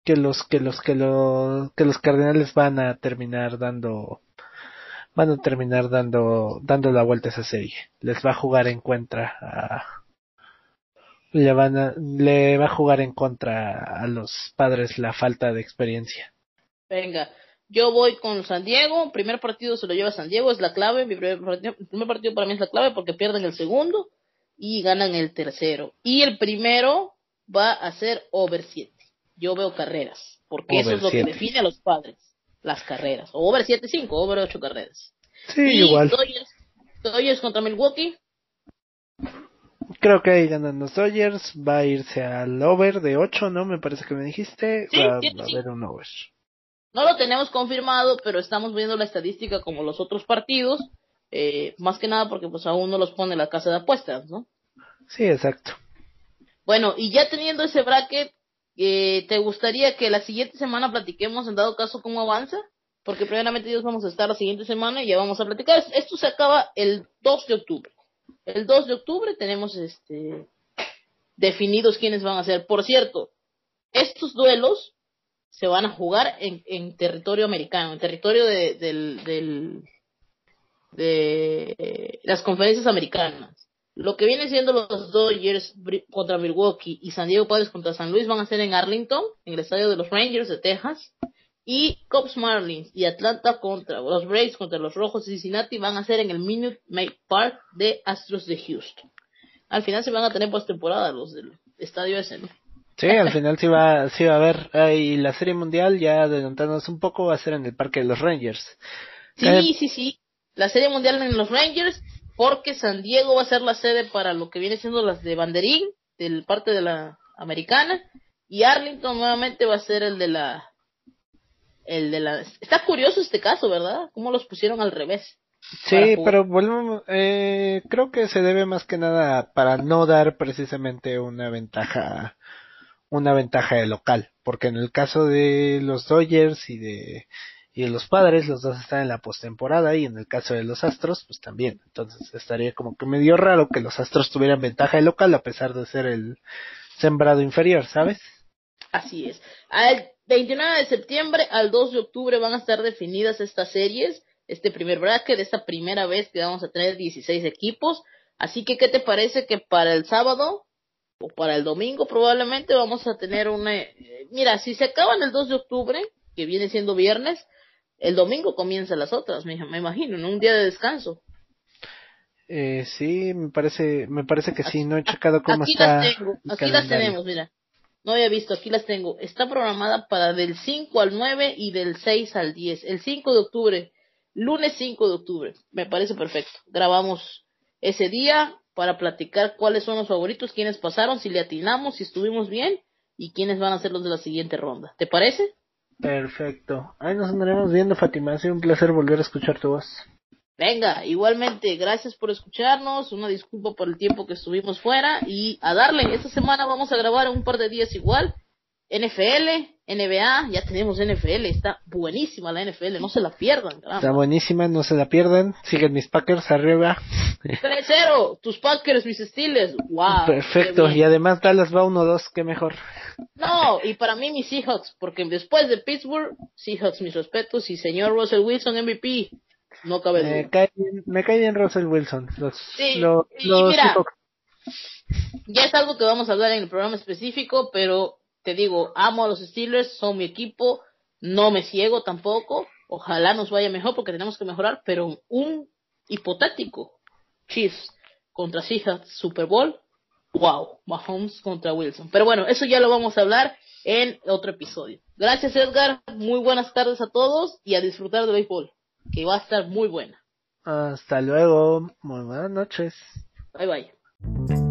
que los, que los, que los, que los Cardenales van a terminar dando van a terminar dando, dando la vuelta a esa serie. Les va a jugar en contra a, le van a, le va a jugar en contra a los padres la falta de experiencia. Venga, yo voy con San Diego, primer partido se lo lleva San Diego, es la clave, mi primer primer partido para mí es la clave porque pierden el segundo y ganan el tercero. Y el primero va a ser over 7. Yo veo carreras, porque eso es lo que define a los padres las carreras. O over 7-5, over 8 carreras. Sí, igual. Dodgers, Dodgers contra Milwaukee. Creo que ahí ganan los Dodgers. Va a irse al over de 8, ¿no? Me parece que me dijiste. Sí, va a haber un over. No lo tenemos confirmado, pero estamos viendo la estadística como los otros partidos. Eh, más que nada porque pues aún no los pone la casa de apuestas, ¿no? Sí, exacto. Bueno, y ya teniendo ese bracket, eh, ¿te gustaría que la siguiente semana platiquemos en dado caso cómo avanza? Porque primeramente Dios vamos a estar la siguiente semana y ya vamos a platicar. Esto se acaba el 2 de octubre. El 2 de octubre tenemos este definidos quiénes van a ser. Por cierto, estos duelos se van a jugar en, en territorio americano, en territorio de, de las conferencias americanas. Lo que viene siendo los Dodgers contra Milwaukee y San Diego Padres contra San Luis van a ser en Arlington, en el estadio de los Rangers de Texas. Y Cubs Marlins y Atlanta contra los Braves contra los Rojos de Cincinnati van a ser en el Minute Maid Park de Astros de Houston. Al final se van a tener postemporada los del estadio ese, ¿no? Sí, al final sí va, sí va a haber. Ah, y la Serie Mundial, ya adelantándonos un poco, va a ser en el Parque de los Rangers. Sí, Eh, sí, sí. La serie mundial en los Rangers, porque San Diego va a ser la sede para lo que viene siendo las de Banderín, del parte de la americana, y Arlington nuevamente va a ser el de la, el de la. Está curioso este caso, ¿verdad? Cómo los pusieron al revés. Sí, pero volvemos, eh, creo que se debe más que nada para no dar precisamente una ventaja, una ventaja de local, porque en el caso de los Dodgers y de, y los Padres, los dos están en la postemporada y en el caso de los Astros, pues también. Entonces estaría como que medio raro que los Astros tuvieran ventaja de local a pesar de ser el sembrado inferior, ¿sabes? Así es. Al 29 de septiembre al 2 de octubre van a estar definidas estas series, este primer bracket, esta primera vez que vamos a tener 16 equipos. Así que, ¿qué te parece que para el sábado o para el domingo probablemente vamos a tener una... eh, mira, si se acaban el 2 de octubre, que viene siendo viernes, el domingo comienzan las otras, me, me imagino, en un día de descanso. Eh, sí, me parece, me parece que sí, no he checado cómo aquí está. las tengo, aquí las tenemos, mira. No había visto, aquí las tengo. Está programada para del 5 al 9 y del 6 al 10. El 5 de octubre, lunes 5 de octubre. Me parece perfecto. Grabamos ese día para platicar cuáles son los favoritos, quiénes pasaron, si le atinamos, si estuvimos bien y quiénes van a ser los de la siguiente ronda. ¿Te parece? Perfecto. Ahí nos andaremos viendo, Fátima. Ha sido un placer volver a escuchar tu voz. Venga, igualmente, gracias por escucharnos, una disculpa por el tiempo que estuvimos fuera y a darle, esta semana vamos a grabar un par de días igual, NFL, NBA, ya tenemos NFL, está buenísima la NFL, no se la pierdan, Está buenísima, no se la pierdan. Siguen mis Packers arriba. 3-0, tus Packers, mis Steelers, wow. Perfecto. Y además Dallas va 1-2, qué mejor. No, y para mí mis Seahawks, porque después de Pittsburgh, Seahawks mis respetos y señor Russell Wilson MVP, no cabe duda. Me cae me cae bien Russell Wilson. Los, Sí, los mira. Ya es algo que vamos a hablar en el programa específico, pero te digo, amo a los Steelers, son mi equipo, no me ciego tampoco, ojalá nos vaya mejor porque tenemos que mejorar, pero un hipotético Chiefs contra Seahawks Super Bowl, wow, Mahomes contra Wilson. Pero bueno, eso ya lo vamos a hablar en otro episodio. Gracias Edgar, muy buenas tardes a todos y a disfrutar de béisbol, que va a estar muy buena. Hasta luego. Muy buenas noches. Bye bye.